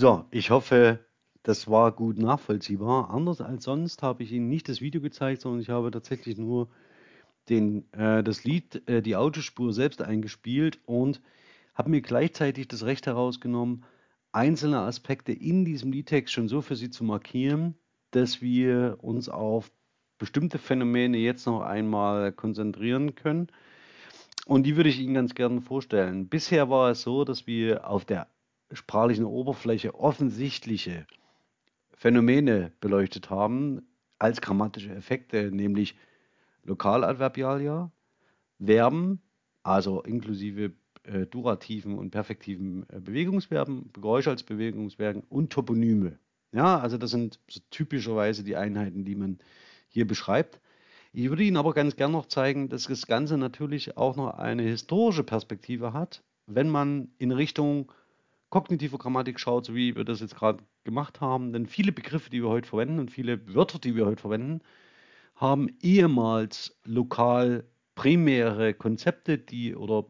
So, ich hoffe, das war gut nachvollziehbar. Anders als sonst habe ich Ihnen nicht das Video gezeigt, sondern ich habe tatsächlich nur den, äh, das Lied, äh, die Autospur selbst eingespielt und habe mir gleichzeitig das Recht herausgenommen, einzelne Aspekte in diesem Liedtext schon so für Sie zu markieren, dass wir uns auf bestimmte Phänomene jetzt noch einmal konzentrieren können. Und die würde ich Ihnen ganz gerne vorstellen. Bisher war es so, dass wir auf der sprachlichen Oberfläche offensichtliche Phänomene beleuchtet haben als grammatische Effekte, nämlich Lokaladverbialia, Verben, also inklusive äh, durativen und perfektiven äh, Bewegungsverben, Geräusch als Bewegungsverben und Toponyme. Ja, also das sind so typischerweise die Einheiten, die man hier beschreibt. Ich würde Ihnen aber ganz gern noch zeigen, dass das Ganze natürlich auch noch eine historische Perspektive hat, wenn man in Richtung kognitiver Grammatik schaut, so wie wir das jetzt gerade gemacht haben, denn viele Begriffe, die wir heute verwenden und viele Wörter, die wir heute verwenden, haben ehemals lokal primäre Konzepte, die oder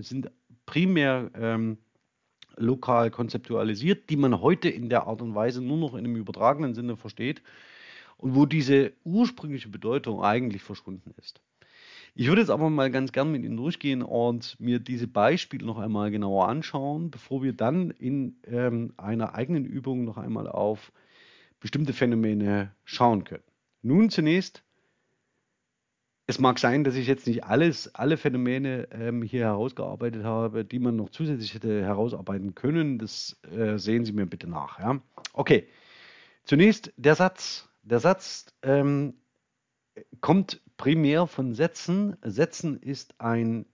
sind primär ähm, lokal konzeptualisiert, die man heute in der Art und Weise nur noch in einem übertragenen Sinne versteht und wo diese ursprüngliche Bedeutung eigentlich verschwunden ist. Ich würde jetzt aber mal ganz gern mit Ihnen durchgehen und mir diese Beispiele noch einmal genauer anschauen, bevor wir dann in ähm, einer eigenen Übung noch einmal auf bestimmte Phänomene schauen können. Nun zunächst, es mag sein, dass ich jetzt nicht alles, alle Phänomene ähm, hier herausgearbeitet habe, die man noch zusätzlich hätte herausarbeiten können. Das äh, sehen Sie mir bitte nach. Ja? Okay, zunächst der Satz. Der Satz ähm, kommt primär von Sätzen. Sätzen ist ein,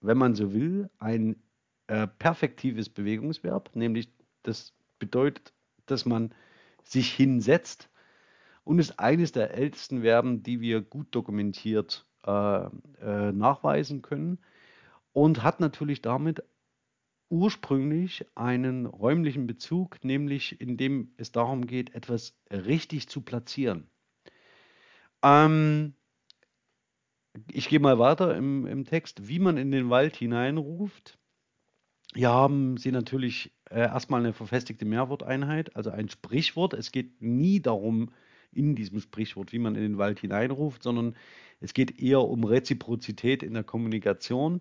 wenn man so will, ein äh, perfektives Bewegungsverb, nämlich das bedeutet, dass man sich hinsetzt und ist eines der ältesten Verben, die wir gut dokumentiert äh, äh, nachweisen können und hat natürlich damit ursprünglich einen räumlichen Bezug, nämlich indem es darum geht, etwas richtig zu platzieren. Ähm, ich gehe mal weiter im, im Text, wie man in den Wald hineinruft. Hier haben Sie natürlich äh, erstmal eine verfestigte Mehrworteinheit, also ein Sprichwort. Es geht nie darum, in diesem Sprichwort, wie man in den Wald hineinruft, sondern es geht eher um Reziprozität in der Kommunikation.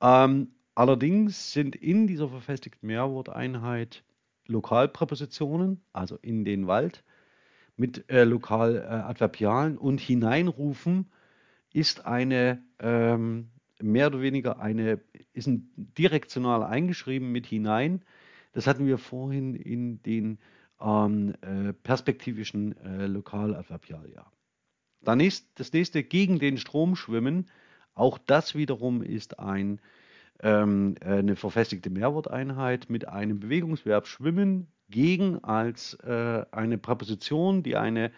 Ähm, allerdings sind in dieser verfestigten Mehrworteinheit Lokalpräpositionen, also in den Wald, mit äh, Lokaladverbialen und hineinrufen ist eine ähm, mehr oder weniger eine, ist ein direktional eingeschrieben mit hinein. Das hatten wir vorhin in den ähm, äh, perspektivischen äh, Lokaladverbialia. Dann ist das nächste gegen den Strom schwimmen. Auch das wiederum ist ein, ähm, äh, eine verfestigte Mehrworteinheit mit einem Bewegungsverb schwimmen gegen als äh, eine Präposition, die eine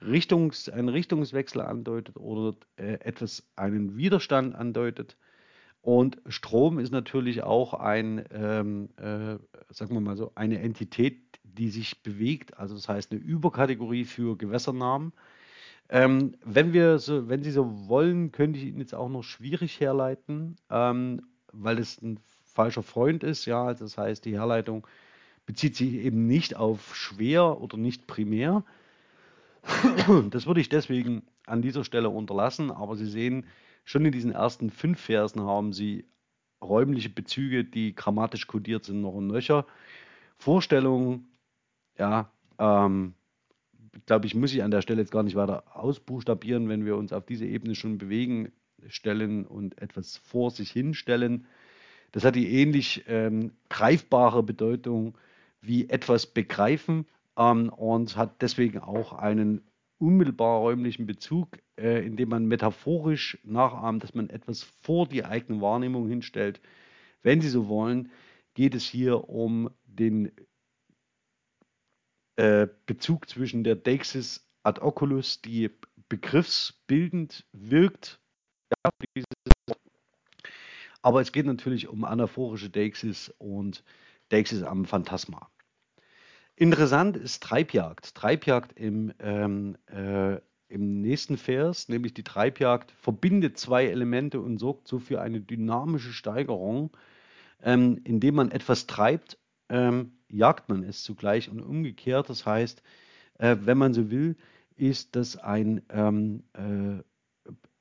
Richtungs-, einen Richtungswechsel andeutet oder äh, etwas, einen Widerstand andeutet. Und Strom ist natürlich auch ein, ähm, äh, sagen wir mal so, eine Entität, die sich bewegt, also das heißt eine Überkategorie für Gewässernamen. Ähm, wenn wir so, wenn Sie so wollen, könnte ich Ihnen jetzt auch noch schwierig herleiten, ähm, weil es ein falscher Freund ist, ja, also das heißt, die Herleitung bezieht sich eben nicht auf schwer oder nicht primär. [coughs] Das würde ich deswegen an dieser Stelle unterlassen, aber Sie sehen, schon in diesen ersten fünf Versen haben Sie räumliche Bezüge, die grammatisch kodiert sind, noch und nöcher. Vorstellungen, ja, ähm, glaube ich, muss ich an der Stelle jetzt gar nicht weiter ausbuchstabieren, wenn wir uns auf diese Ebene schon bewegen, stellen und etwas vor sich hinstellen. Das hat die ähnlich ähm, greifbare Bedeutung wie etwas begreifen ähm, und hat deswegen auch einen unmittelbar räumlichen Bezug, äh, indem man metaphorisch nachahmt, dass man etwas vor die eigene Wahrnehmung hinstellt. Wenn Sie so wollen, geht es hier um den äh, Bezug zwischen der Deixis ad oculus, die begriffsbildend wirkt, aber es geht natürlich um anaphorische Deixis und Deixis am Phantasma. Interessant ist Treibjagd. Treibjagd im, ähm, äh, im nächsten Vers, nämlich die Treibjagd, verbindet zwei Elemente und sorgt so für eine dynamische Steigerung. Ähm, indem man etwas treibt, ähm, jagt man es zugleich und umgekehrt. Das heißt, äh, wenn man so will, ist das ein, ähm, äh,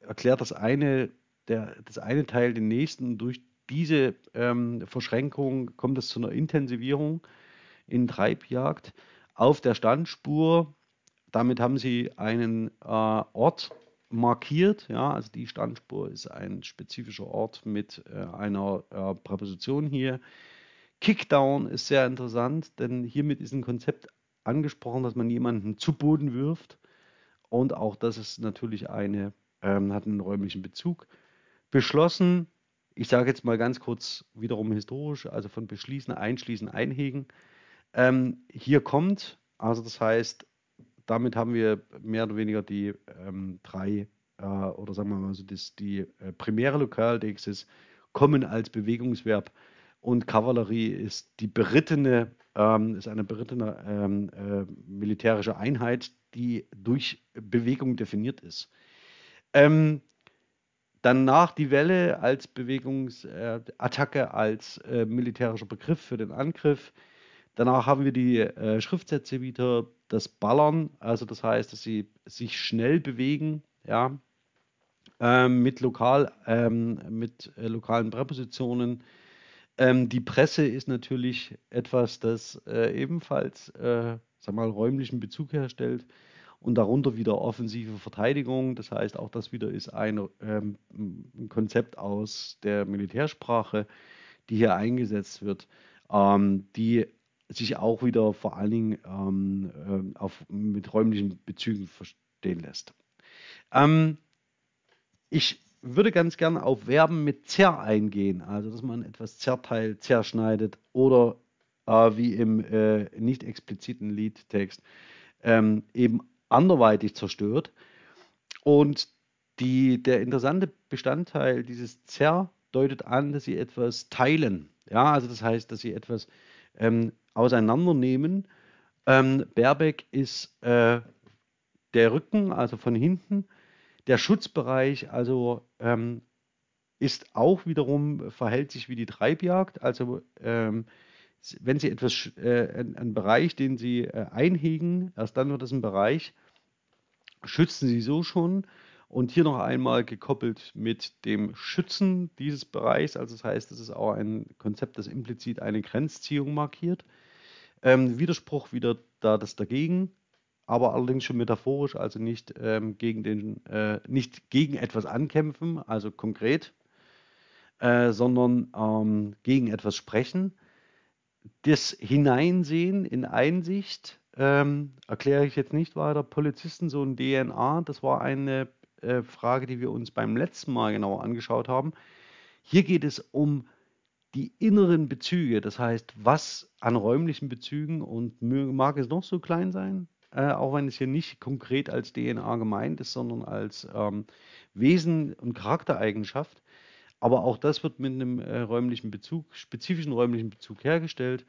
erklärt das eine, der, das eine Teil den nächsten. Durch diese ähm, Verschränkung kommt es zu einer Intensivierung in Treibjagd auf der Standspur. Damit haben sie einen äh, Ort markiert. Ja, also die Standspur ist ein spezifischer Ort mit äh, einer äh, Präposition hier. Kickdown ist sehr interessant, denn hiermit ist ein Konzept angesprochen, dass man jemanden zu Boden wirft. Und auch das ist natürlich eine, ähm, hat einen räumlichen Bezug. Beschlossen, ich sage jetzt mal ganz kurz wiederum historisch, also von beschließen, einschließen, einhegen. Ähm, hier kommt, also das heißt, damit haben wir mehr oder weniger die ähm, drei äh, oder sagen wir mal so das, die äh, primäre Lokaldexis kommen als Bewegungsverb und Kavallerie ist die berittene, ähm, ist eine berittene ähm, äh, militärische Einheit, die durch Bewegung definiert ist. Ähm, danach die Welle als Bewegungsattacke, äh, als äh, militärischer Begriff für den Angriff. Danach haben wir die äh, Schriftsätze wieder, das Ballern, also das heißt, dass sie sich schnell bewegen, ja, ähm, mit lokal, ähm, mit äh, lokalen Präpositionen. Ähm, die Presse ist natürlich etwas, das äh, ebenfalls, äh, sag mal, räumlichen Bezug herstellt und darunter wieder offensive Verteidigung. Das heißt, auch das wieder ist ein, ähm, ein Konzept aus der Militärsprache, die hier eingesetzt wird, ähm, die sich auch wieder vor allen Dingen ähm, äh, auf, mit räumlichen Bezügen verstehen lässt. Ähm, ich würde ganz gerne auf Verben mit zer eingehen, also dass man etwas zerteilt, zerschneidet oder äh, wie im äh, nicht expliziten Liedtext ähm, eben anderweitig zerstört. Und die, der interessante Bestandteil dieses zer deutet an, dass sie etwas teilen. Ja, also das heißt, dass sie etwas ähm, auseinandernehmen. Ähm, Baerbeck ist äh, der Rücken, also von hinten. Der Schutzbereich, also ähm, ist auch wiederum, verhält sich wie die Treibjagd. Also ähm, wenn Sie etwas, äh, einen Bereich, den Sie äh, einhegen, erst dann wird es ein Bereich, schützen Sie so schon. Und hier noch einmal gekoppelt mit dem Schützen dieses Bereichs. Also das heißt, es ist auch ein Konzept, das implizit eine Grenzziehung markiert. Ähm, Widerspruch wieder da das dagegen, aber allerdings schon metaphorisch, also nicht, ähm, gegen, den, äh, nicht gegen etwas ankämpfen, also konkret, äh, sondern ähm, gegen etwas sprechen. Das Hineinsehen in Einsicht ähm, erkläre ich jetzt nicht weiter. Polizisten, so ein DNA, das war eine äh, Frage, die wir uns beim letzten Mal genauer angeschaut haben. Hier geht es um die inneren Bezüge, das heißt, was an räumlichen Bezügen und mag es noch so klein sein, äh, auch wenn es hier nicht konkret als DNA gemeint ist, sondern als ähm, Wesen und Charaktereigenschaft. Aber auch das wird mit einem äh, räumlichen Bezug, spezifischen räumlichen Bezug hergestellt.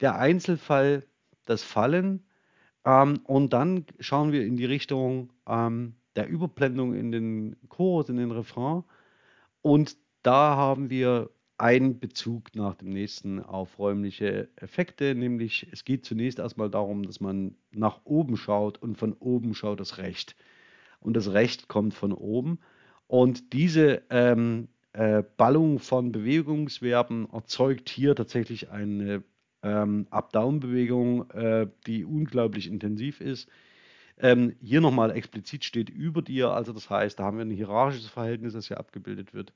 Der Einzelfall, das Fallen. Ähm, und dann schauen wir in die Richtung ähm, der Überblendung in den Chorus, in den Refrain. Und da haben wir einen Bezug nach dem nächsten auf räumliche Effekte, nämlich es geht zunächst erstmal darum, dass man nach oben schaut und von oben schaut das Recht. Und das Recht kommt von oben. Und diese ähm, äh, Ballung von Bewegungsverben erzeugt hier tatsächlich eine ähm, Up-Down-Bewegung, äh, die unglaublich intensiv ist. Ähm, hier nochmal explizit steht über dir, also das heißt, da haben wir ein hierarchisches Verhältnis, das hier abgebildet wird.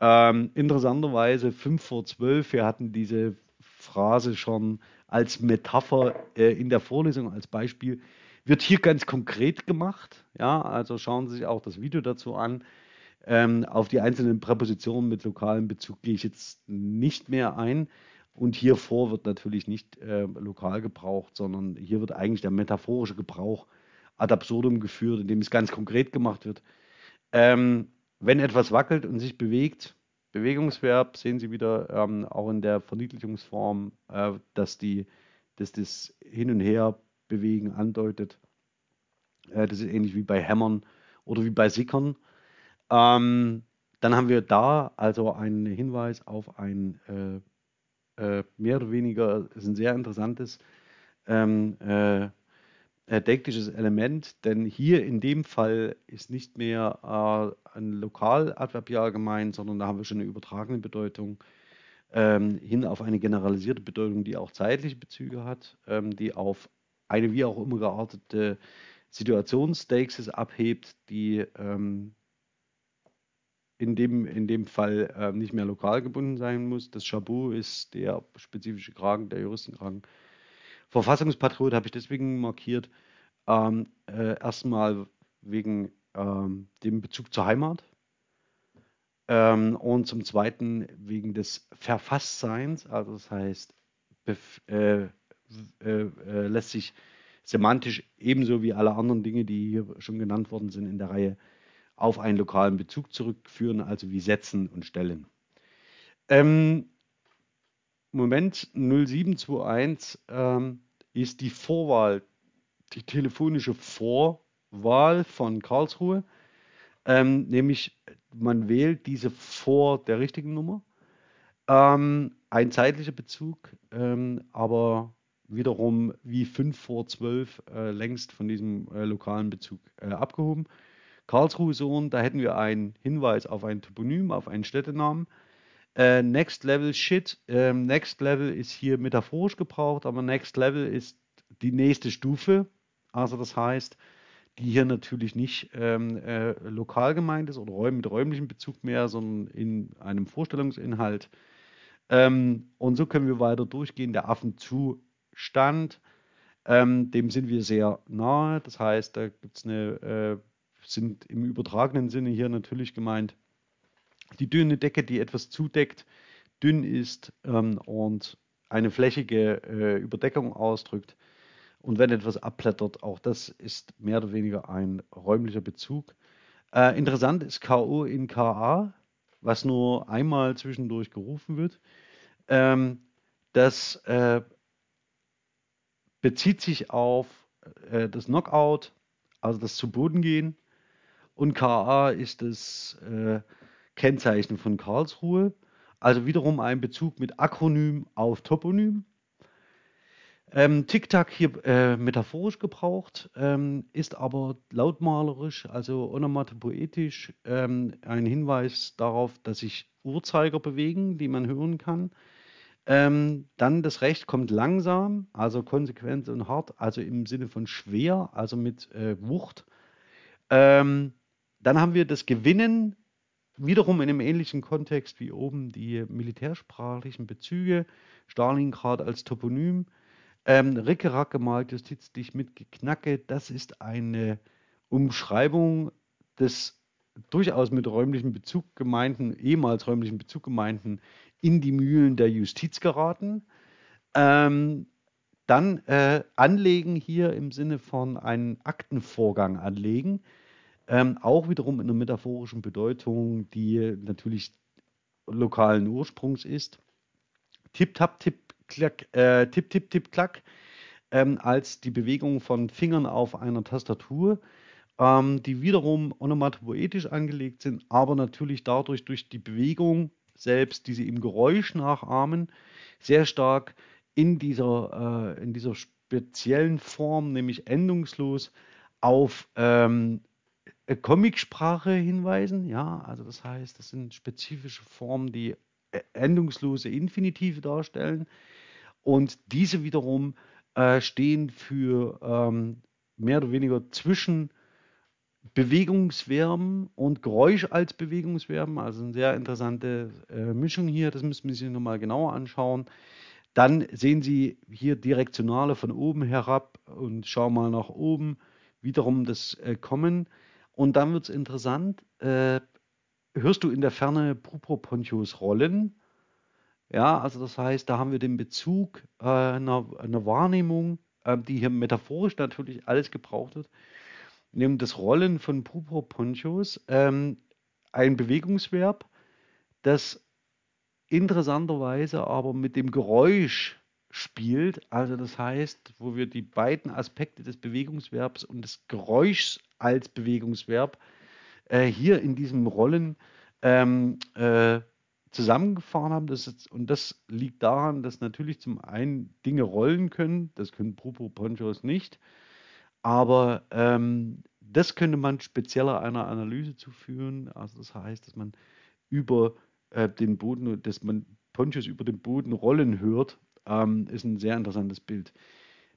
Ähm, interessanterweise 5 vor 12, wir hatten diese Phrase schon als Metapher äh, in der Vorlesung, als Beispiel, wird hier ganz konkret gemacht. Ja, also schauen Sie sich auch das Video dazu an. Ähm, auf die einzelnen Präpositionen mit lokalem Bezug gehe ich jetzt nicht mehr ein. Und hier vor wird natürlich nicht äh, lokal gebraucht, sondern hier wird eigentlich der metaphorische Gebrauch ad absurdum geführt, indem es ganz konkret gemacht wird. Ähm, wenn etwas wackelt und sich bewegt, Bewegungsverb sehen Sie wieder ähm, auch in der Verniedlichungsform, äh, dass, die, dass das Hin- und Her bewegen andeutet. Äh, das ist ähnlich wie bei Hämmern oder wie bei Sickern. Ähm, dann haben wir da also einen Hinweis auf ein äh, äh mehr oder weniger, ist ein sehr interessantes ähm, denktisches Element, denn hier in dem Fall ist nicht mehr äh, ein Lokaladverbial gemeint, sondern da haben wir schon eine übertragene Bedeutung ähm, hin auf eine generalisierte Bedeutung, die auch zeitliche Bezüge hat, ähm, die auf eine wie auch immer geartete Situationsstakes abhebt, die ähm, in, dem, in dem Fall äh, nicht mehr lokal gebunden sein muss. Das Chabu ist der spezifische Kragen, der Juristenkragen Verfassungspatriot habe ich deswegen markiert. Ähm, äh, erstmal wegen ähm, dem Bezug zur Heimat. Ähm, und zum Zweiten wegen des Verfasstseins. Also das heißt, äh, äh, äh, lässt sich semantisch ebenso wie alle anderen Dinge, die hier schon genannt worden sind in der Reihe, auf einen lokalen Bezug zurückführen, also wie setzen und stellen. Ähm, Moment 0721 ähm, ist die Vorwahl, die telefonische Vorwahl von Karlsruhe. Ähm, nämlich man wählt diese vor der richtigen Nummer. Ähm, ein zeitlicher Bezug, ähm, aber wiederum wie 5 vor 12 äh, längst von diesem äh, lokalen Bezug äh, abgehoben. Karlsruhe Sohn, da hätten wir einen Hinweis auf ein Toponym, auf einen Städtenamen. Äh, Next Level Shit. Ähm, Next Level ist hier metaphorisch gebraucht, aber Next Level ist die nächste Stufe. Also das heißt, die hier natürlich nicht ähm, äh, lokal gemeint ist oder mit räumlichem Bezug mehr, sondern in einem Vorstellungsinhalt. Ähm, und so können wir weiter durchgehen. Der Affenzustand, ähm, dem sind wir sehr nahe. Das heißt, da gibt es eine, äh, sind im übertragenen Sinne hier natürlich gemeint, die dünne Decke, die etwas zudeckt, dünn ist ähm, und eine flächige äh, Überdeckung ausdrückt. Und wenn etwas abblättert, auch das ist mehr oder weniger ein räumlicher Bezug. Äh, interessant ist KO in KA, was nur einmal zwischendurch gerufen wird. Ähm, das äh, bezieht sich auf äh, das Knockout, also das zu Boden gehen. Und KA ist das äh, Kennzeichen von Karlsruhe. Also wiederum ein Bezug mit Akronym auf Toponym. Ähm, Tic-Tac hier äh, metaphorisch gebraucht, ähm, ist aber lautmalerisch, also onomatopoetisch, ähm, ein Hinweis darauf, dass sich Uhrzeiger bewegen, die man hören kann. Ähm, dann das Recht kommt langsam, also konsequent und hart, also im Sinne von schwer, also mit äh, Wucht. Ähm, dann haben wir das Gewinnen, wiederum in einem ähnlichen Kontext wie oben die militärsprachlichen Bezüge. Stalingrad als Toponym. Ähm, Rickerack gemalt, Justiz dich mit Geknacke, das ist eine Umschreibung des durchaus mit räumlichem Bezug gemeinten, ehemals räumlichen Bezug gemeinten, in die Mühlen der Justiz geraten. Ähm, dann äh, anlegen hier im Sinne von einen Aktenvorgang anlegen, ähm, auch wiederum in einer metaphorischen Bedeutung, die natürlich lokalen Ursprungs ist. Tipp, tap, tipp, klack, äh, tipp, tipp, tipp, klack, ähm, als die Bewegung von Fingern auf einer Tastatur, ähm, die wiederum onomatopoetisch angelegt sind, aber natürlich dadurch durch die Bewegung selbst, die sie im Geräusch nachahmen, sehr stark in dieser, äh, in dieser speziellen Form, nämlich endungslos, auf ähm, Comicsprache hinweisen. Ja, also das heißt, das sind spezifische Formen, die äh, endungslose Infinitive darstellen. Und diese wiederum äh, stehen für ähm, mehr oder weniger zwischen Bewegungsverben und Geräusch als Bewegungsverben. Also eine sehr interessante äh, Mischung hier. Das müssen wir sich nochmal genauer anschauen. Dann sehen Sie hier Direktionale von oben herab und schauen mal nach oben. Wiederum das äh, Kommen. Und dann wird es interessant. Äh, hörst du in der Ferne Propontius rollen? Ja, also das heißt, da haben wir den Bezug äh, einer, einer, Wahrnehmung, äh, die hier metaphorisch natürlich alles gebraucht wird, nämlich das Rollen von Propontius, ähm, ein Bewegungsverb, das interessanterweise aber mit dem Geräusch spielt. Also das heißt, wo wir die beiden Aspekte des Bewegungsverbs und des Geräuschs als Bewegungsverb äh, hier in diesem Rollen ähm, äh, zusammengefahren haben. Das ist, und das liegt daran, dass natürlich zum einen Dinge rollen können, das können Propo-Ponchos nicht, aber ähm, das könnte man spezieller einer Analyse zuführen. Also das heißt, dass man über äh, den Boden, dass man Ponchos über den Boden rollen hört, ähm, ist ein sehr interessantes Bild.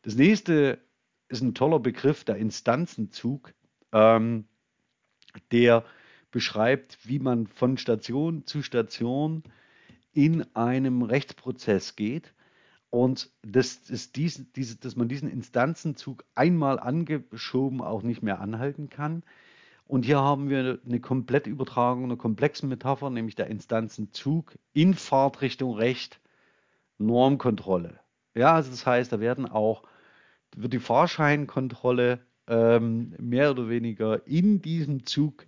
Das nächste ist ein toller Begriff, der Instanzenzug, ähm, der beschreibt, wie man von Station zu Station in einem Rechtsprozess geht und dass, dass, dies, diese, dass man diesen Instanzenzug einmal angeschoben auch nicht mehr anhalten kann. Und hier haben wir eine komplette Übertragung einer komplexen Metapher, nämlich der Instanzenzug in Fahrtrichtung Recht, Normkontrolle. Ja, also das heißt, da werden auch, wird die Fahrscheinkontrolle ähm, mehr oder weniger in diesem Zug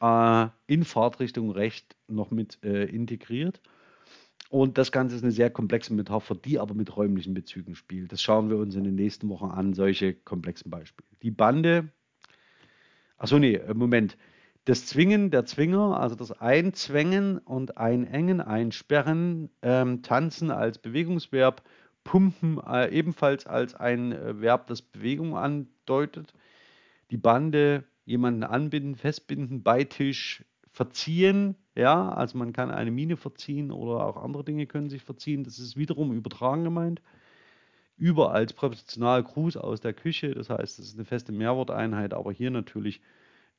äh, in Fahrtrichtung Recht noch mit äh, integriert. und das Ganze ist eine sehr komplexe Metapher, die aber mit räumlichen Bezügen spielt. Das schauen wir uns in den nächsten Wochen an, solche komplexen Beispiele. Die Bande, achso, nee, äh, Moment. Das Zwingen, der Zwinger, also das Einzwängen und Einengen, Einsperren, ähm, Tanzen als Bewegungsverb, Pumpen äh, ebenfalls als ein äh, Verb, das Bewegung andeutet. Die Bande, jemanden anbinden, festbinden, bei Tisch, verziehen, ja, also man kann eine Mine verziehen oder auch andere Dinge können sich verziehen. Das ist wiederum übertragen gemeint. Über als Präpositional Gruß aus der Küche, das heißt, das ist eine feste Mehrworteinheit, aber hier natürlich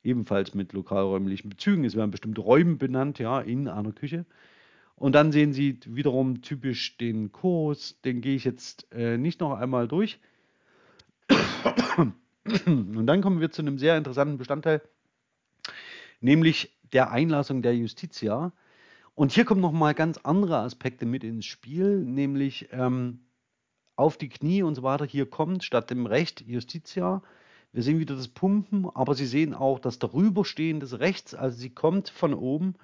ebenfalls mit lokalräumlichen Bezügen. Es werden bestimmte Räume benannt, ja, in einer Küche. Und dann sehen Sie wiederum typisch den Kurs, den gehe ich jetzt äh, nicht noch einmal durch. Und dann kommen wir zu einem sehr interessanten Bestandteil, nämlich der Einlassung der Justitia. Und hier kommen nochmal ganz andere Aspekte mit ins Spiel, nämlich ähm, auf die Knie und so weiter. Hier kommt statt dem Recht Justitia. Wir sehen wieder das Pumpen, aber Sie sehen auch das darüberstehen des Rechts. Also sie kommt von oben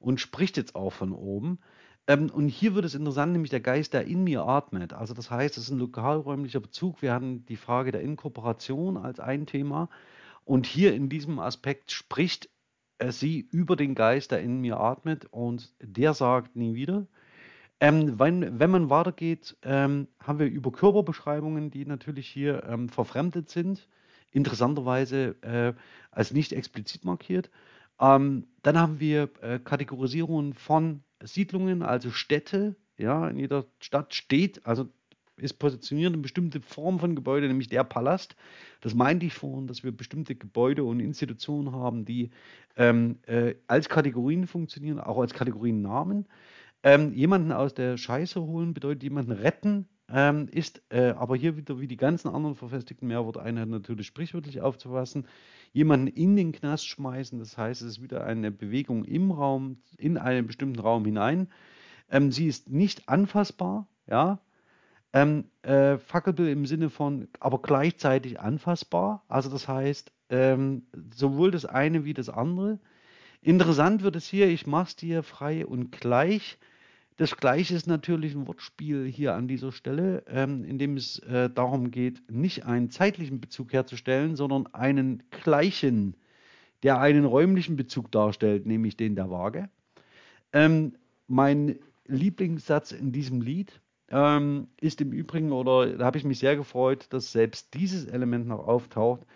und spricht jetzt auch von oben. Ähm, und hier wird es interessant, nämlich der Geist, der in mir atmet. Also das heißt, es ist ein lokalräumlicher Bezug. Wir hatten die Frage der Inkorporation als ein Thema. Und hier in diesem Aspekt spricht sie über den Geist, der in mir atmet und der sagt nie wieder. Ähm, wenn, wenn man weitergeht, ähm, haben wir über Körperbeschreibungen, die natürlich hier ähm, verfremdet sind, interessanterweise äh, als nicht explizit markiert. Ähm, dann haben wir äh, Kategorisierungen von Siedlungen, also Städte. Ja, in jeder Stadt steht, also ist positioniert eine bestimmte Form von Gebäude, nämlich der Palast. Das meinte ich vorhin, dass wir bestimmte Gebäude und Institutionen haben, die ähm, äh, als Kategorien funktionieren, auch als Kategoriennamen. Ähm, jemanden aus der Scheiße holen bedeutet jemanden retten, ähm, ist äh, aber hier wieder wie die ganzen anderen verfestigten Mehrworteinheiten natürlich sprichwörtlich aufzufassen. Jemanden in den Knast schmeißen, das heißt, es ist wieder eine Bewegung im Raum, in einen bestimmten Raum hinein. Ähm, sie ist nicht anfassbar, ja, ähm, äh, Fackelbild im Sinne von, aber gleichzeitig anfassbar. Also das heißt, ähm, sowohl das eine wie das andere. Interessant wird es hier, ich mache es dir frei und gleich. Das Gleiche ist natürlich ein Wortspiel hier an dieser Stelle, ähm, in dem es äh, darum geht, nicht einen zeitlichen Bezug herzustellen, sondern einen gleichen, der einen räumlichen Bezug darstellt, nämlich den der Waage. Ähm, mein Lieblingssatz in diesem Lied ähm, ist im Übrigen, oder da habe ich mich sehr gefreut, dass selbst dieses Element noch auftaucht,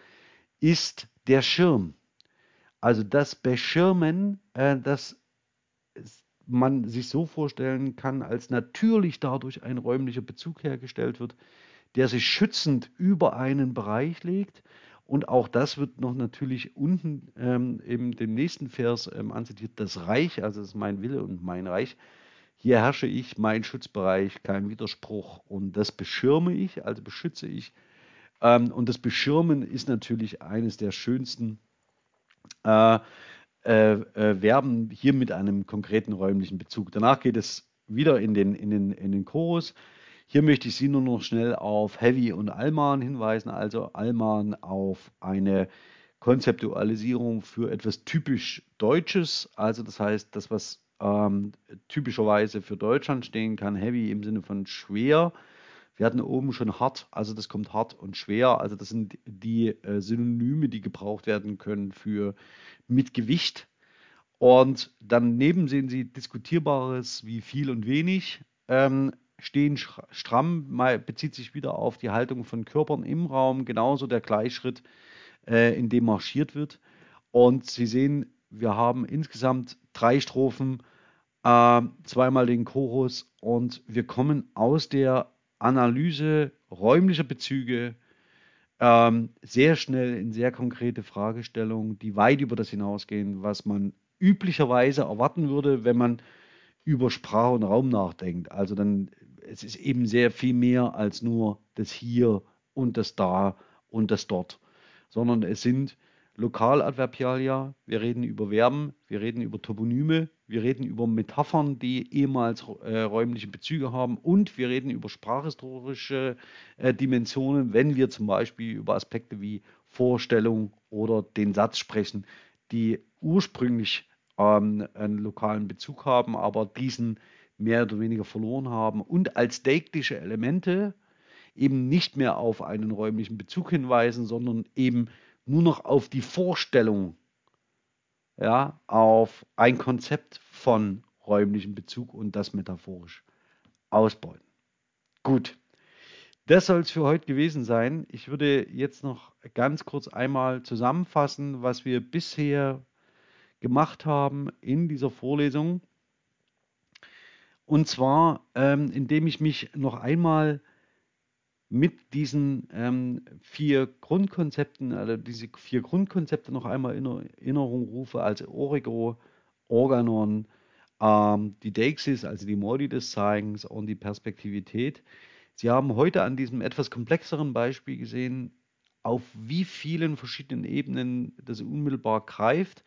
ist der Schirm. Also das Beschirmen, äh, das man sich so vorstellen kann, als natürlich dadurch ein räumlicher Bezug hergestellt wird, der sich schützend über einen Bereich legt. Und auch das wird noch natürlich unten ähm, nächsten Vers ähm, anzitiert, das Reich, also das ist mein Wille und mein Reich, hier herrsche ich, mein Schutzbereich, kein Widerspruch und das beschirme ich, also beschütze ich. Ähm, und das Beschirmen ist natürlich eines der schönsten äh, äh, äh, Verben hier mit einem konkreten räumlichen Bezug. Danach geht es wieder in den, in den, in den Chorus. Hier möchte ich Sie nur noch schnell auf Heavy und Alman hinweisen, also Alman auf eine Konzeptualisierung für etwas typisch Deutsches, also das heißt, das, was ähm, typischerweise für Deutschland stehen kann. Heavy im Sinne von schwer. Wir hatten oben schon hart, also das kommt hart und schwer. Also das sind die äh, Synonyme, die gebraucht werden können für mit Gewicht. Und daneben sehen Sie diskutierbares wie viel und wenig. Ähm, stehen stramm, bezieht sich wieder auf die Haltung von Körpern im Raum, genauso der Gleichschritt, äh, in dem marschiert wird. Und Sie sehen, wir haben insgesamt drei Strophen, äh, zweimal den Chorus und wir kommen aus der Analyse räumlicher Bezüge ähm, sehr schnell in sehr konkrete Fragestellungen, die weit über das hinausgehen, was man üblicherweise erwarten würde, wenn man über Sprache und Raum nachdenkt. Also dann, es ist eben sehr viel mehr als nur das Hier und das Da und das Dort, sondern es sind Lokaladverbialia, wir reden über Verben, wir reden über Toponyme, wir reden über Metaphern, die ehemals äh, räumliche Bezüge haben. Und wir reden über sprachhistorische äh, Dimensionen, wenn wir zum Beispiel über Aspekte wie Vorstellung oder den Satz sprechen, die ursprünglich ähm, einen lokalen Bezug haben, aber diesen mehr oder weniger verloren haben und als deiktische Elemente eben nicht mehr auf einen räumlichen Bezug hinweisen, sondern eben nur noch auf die Vorstellung, ja, auf ein Konzept von räumlichem Bezug und das metaphorisch ausbauen. Gut, das soll es für heute gewesen sein. Ich würde jetzt noch ganz kurz einmal zusammenfassen, was wir bisher gemacht haben in dieser Vorlesung. Und zwar, ähm, indem ich mich noch einmal mit diesen ähm, vier Grundkonzepten, also diese vier Grundkonzepte noch einmal in Erinnerung rufe, also Origo, Organon, ähm, die Deixis, also die Modi des Zeigens und die Perspektivität. Sie haben heute an diesem etwas komplexeren Beispiel gesehen, auf wie vielen verschiedenen Ebenen das unmittelbar greift.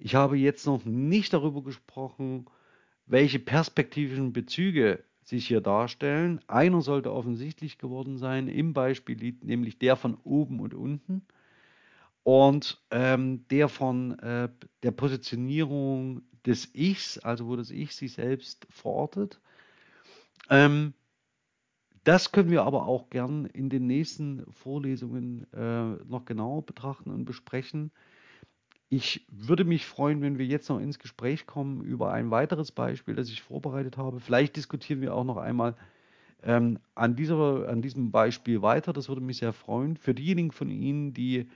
Ich habe jetzt noch nicht darüber gesprochen, welche perspektivischen Bezüge sich hier darstellen. Einer sollte offensichtlich geworden sein im Beispiel, nämlich der von oben und unten und ähm, der von äh, der Positionierung des Ichs, also wo das Ich sich selbst verortet. Ähm, das können wir aber auch gern in den nächsten Vorlesungen äh, noch genauer betrachten und besprechen. Ich würde mich freuen, wenn wir jetzt noch ins Gespräch kommen über ein weiteres Beispiel, das ich vorbereitet habe. Vielleicht diskutieren wir auch noch einmal ähm, an, dieser, an diesem Beispiel weiter. Das würde mich sehr freuen. Für diejenigen von Ihnen, die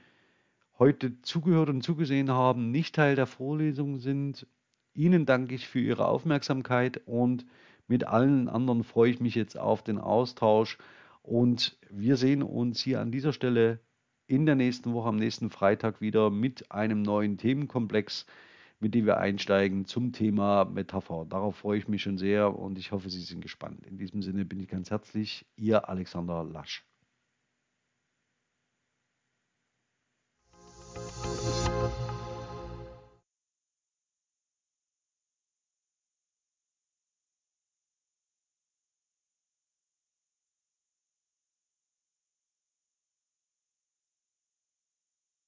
heute zugehört und zugesehen haben, nicht Teil der Vorlesung sind, Ihnen danke ich für Ihre Aufmerksamkeit und mit allen anderen freue ich mich jetzt auf den Austausch und wir sehen uns hier an dieser Stelle in der nächsten Woche, am nächsten Freitag wieder mit einem neuen Themenkomplex, mit dem wir einsteigen zum Thema Metapher. Darauf freue ich mich schon sehr und ich hoffe, Sie sind gespannt. In diesem Sinne bin ich ganz herzlich, Ihr Alexander Lasch.